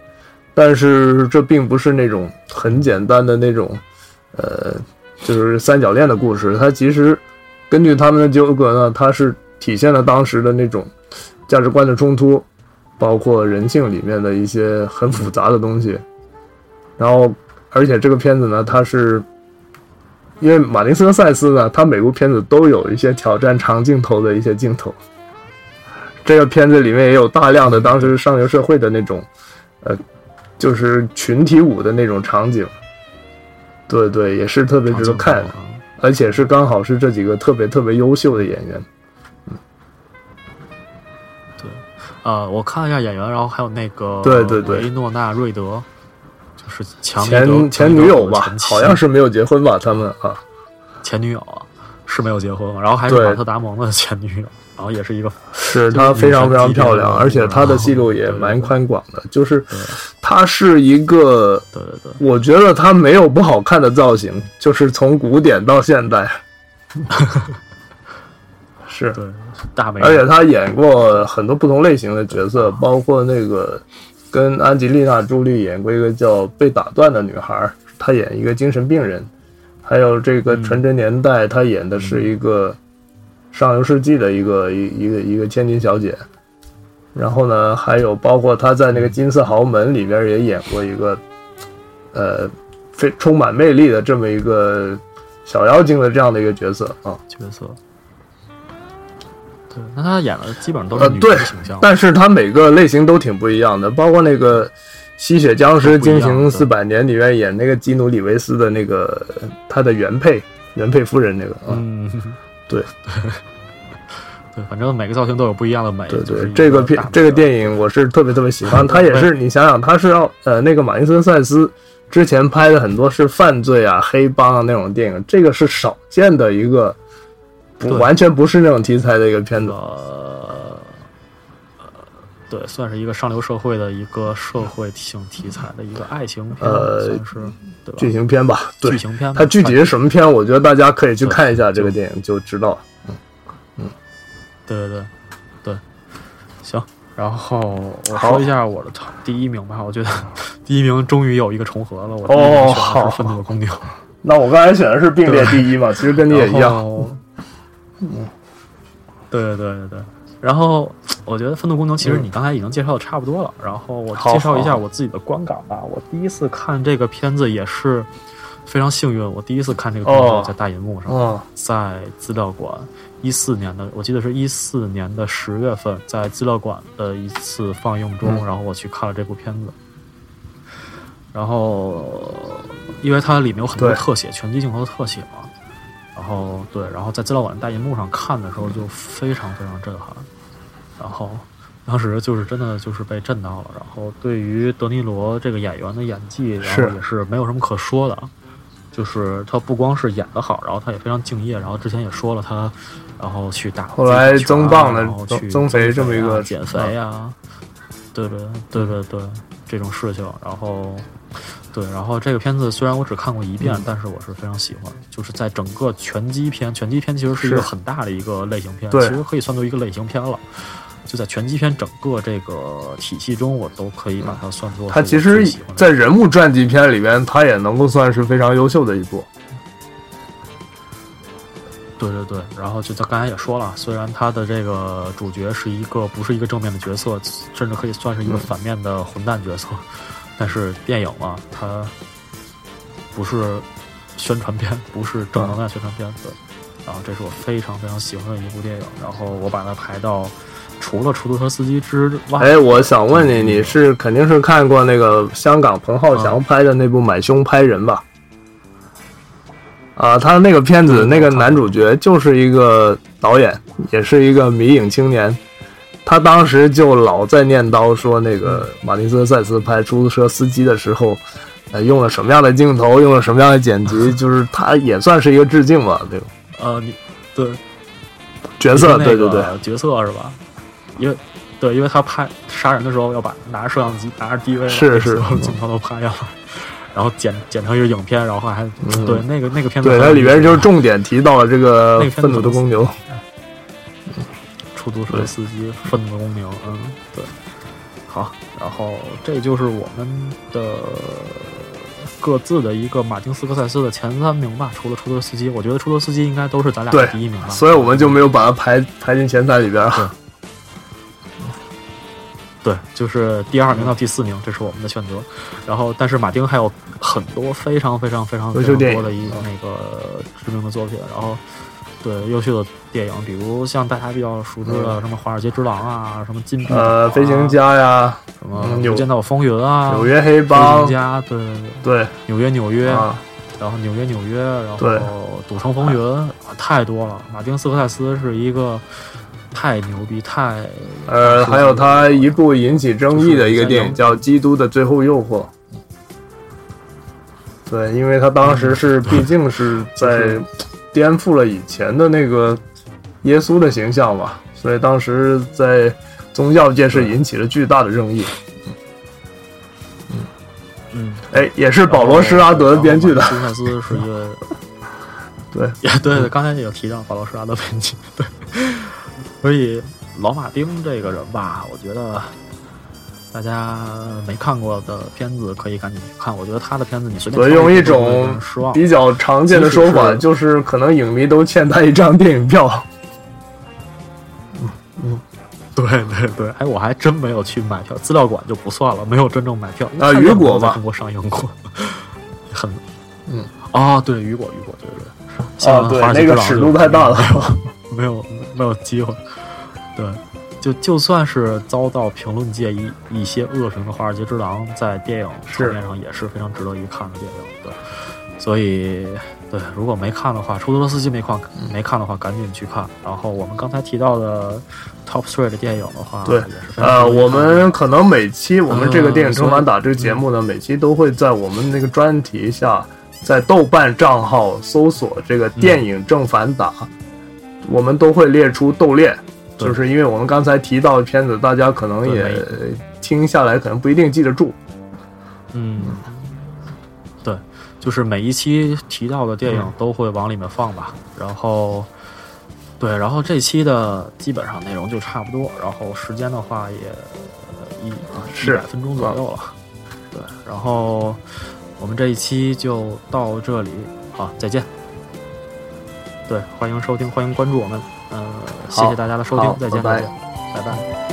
S2: 但是这并不是那种很简单的那种，呃，就是三角恋的故事。它其实根据他们的纠葛呢，它是体现了当时的那种价值观的冲突，包括人性里面的一些很复杂的东西。然后，而且这个片子呢，它是因为马丁斯科塞斯呢，他每部片子都有一些挑战长镜头的一些镜头。这个片子里面也有大量的当时上流社会的那种，呃，就是群体舞的那种场景。对对，也是特别值得看，
S1: 啊
S2: 而且是刚好是这几个特别特别优秀的演员。
S1: 对呃，我看了一下演员，然后还有那个
S2: 对对对。
S1: 维诺纳瑞德，就是强
S2: 前前女友吧，好像是没有结婚吧？他们啊，
S1: 前女友啊，是没有结婚，然后还是
S2: 对。
S1: 马特达蒙的前女友，然后也是一个
S2: 是她非常非常漂亮，而且她的戏路也蛮宽广的，就是她是一个，
S1: 对对对，
S2: 我觉得她没有不好看的造型，就是从古典到现代，是，
S1: 大美女，
S2: 而且她演过很多不同类型的角色，包括那个跟安吉丽娜·朱莉演过一个叫《被打断的女孩》，她演一个精神病人，还有这个《纯真年代》，她演的是一个上流世纪的一个一一个一个千金小姐。然后呢，还有包括她在那个《金色豪门》里边也演过一个，呃，非充满魅力的这么一个小妖精的这样的一个角色啊。
S1: 角色。对，那她演的基本上都是女
S2: 呃对
S1: 的形象，
S2: 但是她每个类型都挺不一样的，包括那个《吸血僵尸惊行四百年》里面演那个基努里维斯的那个他的原配原配夫人那个啊，
S1: 嗯，
S2: 对
S1: 对，反正每个造型都有不一样的美。
S2: 对对这个片这个电影我是特别特别喜欢，他也是你想想，他是要呃那个马丁斯科塞斯之前拍的很多是犯罪啊、黑帮啊那种电影，这个是少见的一个不完全不是那种题材的一个片子。
S1: 对，算是一个上流社会的一个社会性题材的一个爱情片，
S2: 呃
S1: 算是对吧？
S2: 剧情片吧，对
S1: 剧，情片，
S2: 它具体是什么片，我觉得大家可以去看一下这个电影就知道了。
S1: 对对对对，行。然后我
S2: 好
S1: 说一下我的第一名吧，我觉得第一名终于有一个重合了，我第一名是《愤怒的公牛》，
S2: 那我刚才选的是并列第一嘛，其实跟你也一样。
S1: 然后。对对对对对，然后我觉得《愤怒公牛》其实你刚才已经介绍的差不多了，然后我介绍一下我自己的观感吧。我第一次看这个片子也是非常幸运，我第一次看这个片
S2: 哦。
S1: 子在大银幕上，
S2: 嗯，
S1: 在资料馆，一四年的，我记得是一四年的十月份，在资料馆的一次放映中，
S2: 嗯。
S1: 然后我去看了这部片子。然后，因为它里面有很多特写，拳击镜头的特写嘛，然后对，然后在资料馆大银幕上看的时候就非常非常震撼，然后当时就是真的就是被震到了。然后对于德尼罗这个演员的演技，然后
S2: 是
S1: 也是没有什么可说的，就是他不光是演得好，然后他也非常敬业。然后之前也说了他，然后去打
S2: 后来增磅的
S1: 然后去
S2: 增增肥这么一
S1: 啊
S2: 个
S1: 减肥啊，对对对对对这种事情，然后。对，然后这个片子虽然我只看过一遍，
S2: 嗯
S1: 但是我是非常喜欢。就是在整个拳击片，拳击片其实是一个很大的一个类型片，
S2: 对
S1: 其实可以算作一个类型片了。就在拳击片整个这个体系中，我都可以把它算作是我
S2: 他其实在人物传记片里边，它也能够算是非常优秀的一部。
S1: 对对对，然后就他刚才也说了，虽然他的这个主角是一个不是一个正面的角色，甚至可以算是一个
S2: 嗯
S1: 反面的混蛋角色，但是电影嘛，它不是宣传片，不是正能量宣传片，对。然后这是我非常非常喜欢的一部电影，然后我把它排到除了出租车司机之外，
S2: 哎，我想问你，你是肯定是看过那个香港彭浩翔拍的那部《买凶拍人》吧？啊，他那个片子
S1: 嗯
S2: 那个男主角就是一个导演，也是一个迷影青年，他当时就老在念叨说，那个马丁斯科塞斯拍出租车司机的时候，呃，用了什么样的镜头，用了什么样的剪辑，就是他也算是一个致敬吧，对吧？
S1: 呃，你对。
S2: 角色，对对对，
S1: 角色是吧？因为对，因为他拍杀人的时候要把拿着摄像机，拿着 DV，
S2: 是是。
S1: 镜头都拍下来，然后剪剪成一个影片，然后还、
S2: 嗯。
S1: 对那个那个片子
S2: 对，它里边就是重点提到了这个愤怒的公牛，
S1: 出租车司机愤怒的公牛，嗯，对，好，然后这就是我们的各自的一个马丁斯科塞斯的前三名吧。除了出租车司机，我觉得出租车司机应该都是咱俩的第一名吧。
S2: 所以我们就没有把它排排进前三里边对。
S1: 对，就是第二名到第四名，这是我们的选择。然后，但是马丁还有很多非常非常非常非常多的一个那个知名的作品。然后，对优秀的电影，比如像大家比较熟知的什么《华尔街之狼》啊，什么《金币岛》啊
S2: 呃，飞行，家呀，
S1: 什么
S2: 嗯《
S1: 无间道风云》啊，
S2: 纽约黑
S1: 飞
S2: 帮
S1: 行，家，对对对，纽约纽约，
S2: 啊，
S1: 然后纽约纽约，然后赌城风云，啊太多了。马丁斯科塞斯是一个太牛逼，太
S2: 呃，还有他一部引起争议的一个电影叫《基督的最后诱惑》。对，因为他当时是毕竟是在颠覆了以前的那个耶稣的形象嘛，所以当时在宗教界是引起了巨大的争议。
S1: 嗯，
S2: 哎，也是保罗·施拉德编剧的
S1: 然。后马丁斯科塞斯是一个，
S2: 对，
S1: 也对对，刚才也有提到保罗·施拉德编剧，对，所以老马丁这个人吧，我觉得。大家没看过的片子可以赶紧去看，我觉得他的片子你随便
S2: 所以用一种。比较常见的说法，
S1: 是
S2: 就是可能影迷都欠他一张电影票。
S1: 嗯嗯对对对，哎，我还真没有去买票，资料馆就不算了，没有真正买票。
S2: 啊雨果吧
S1: 没有在中国上映过，很，
S2: 嗯，
S1: 啊，对，雨果，雨果，对对对，
S2: 啊，对那个尺度太大了。
S1: 没有没有机会。对，就就算是遭到评论界一一些恶评的《华尔街之狼》，在电影层面上也是非常值得一看的电影。对，所以对，如果没看的话，出租车司机没看没看的话，赶紧去看。然后我们刚才提到的 Top Three 的电影的话，
S2: 对呃，我们可能每期我们这个电影
S1: 嗯
S2: 正反打这个节目呢，每期都会在我们那个专题下，在豆瓣账号搜索这个电影正反打，我们都会列出豆列，
S1: 对
S2: 就是因为我们刚才提到的片子，大家可能也听下来可能不一定记得住。
S1: 嗯，对，就是每一期提到的电影
S2: 嗯
S1: 都会往里面放吧，然后，对，然后这期的基本上内容就差不多，然后时间的话也呃一
S2: 是
S1: 一百分钟左右了，对，然后我们这一期就到这里，好，再见。对，欢迎收听，欢迎关注我们，呃，谢谢大家的收听，再见，
S2: 拜拜
S1: 拜拜。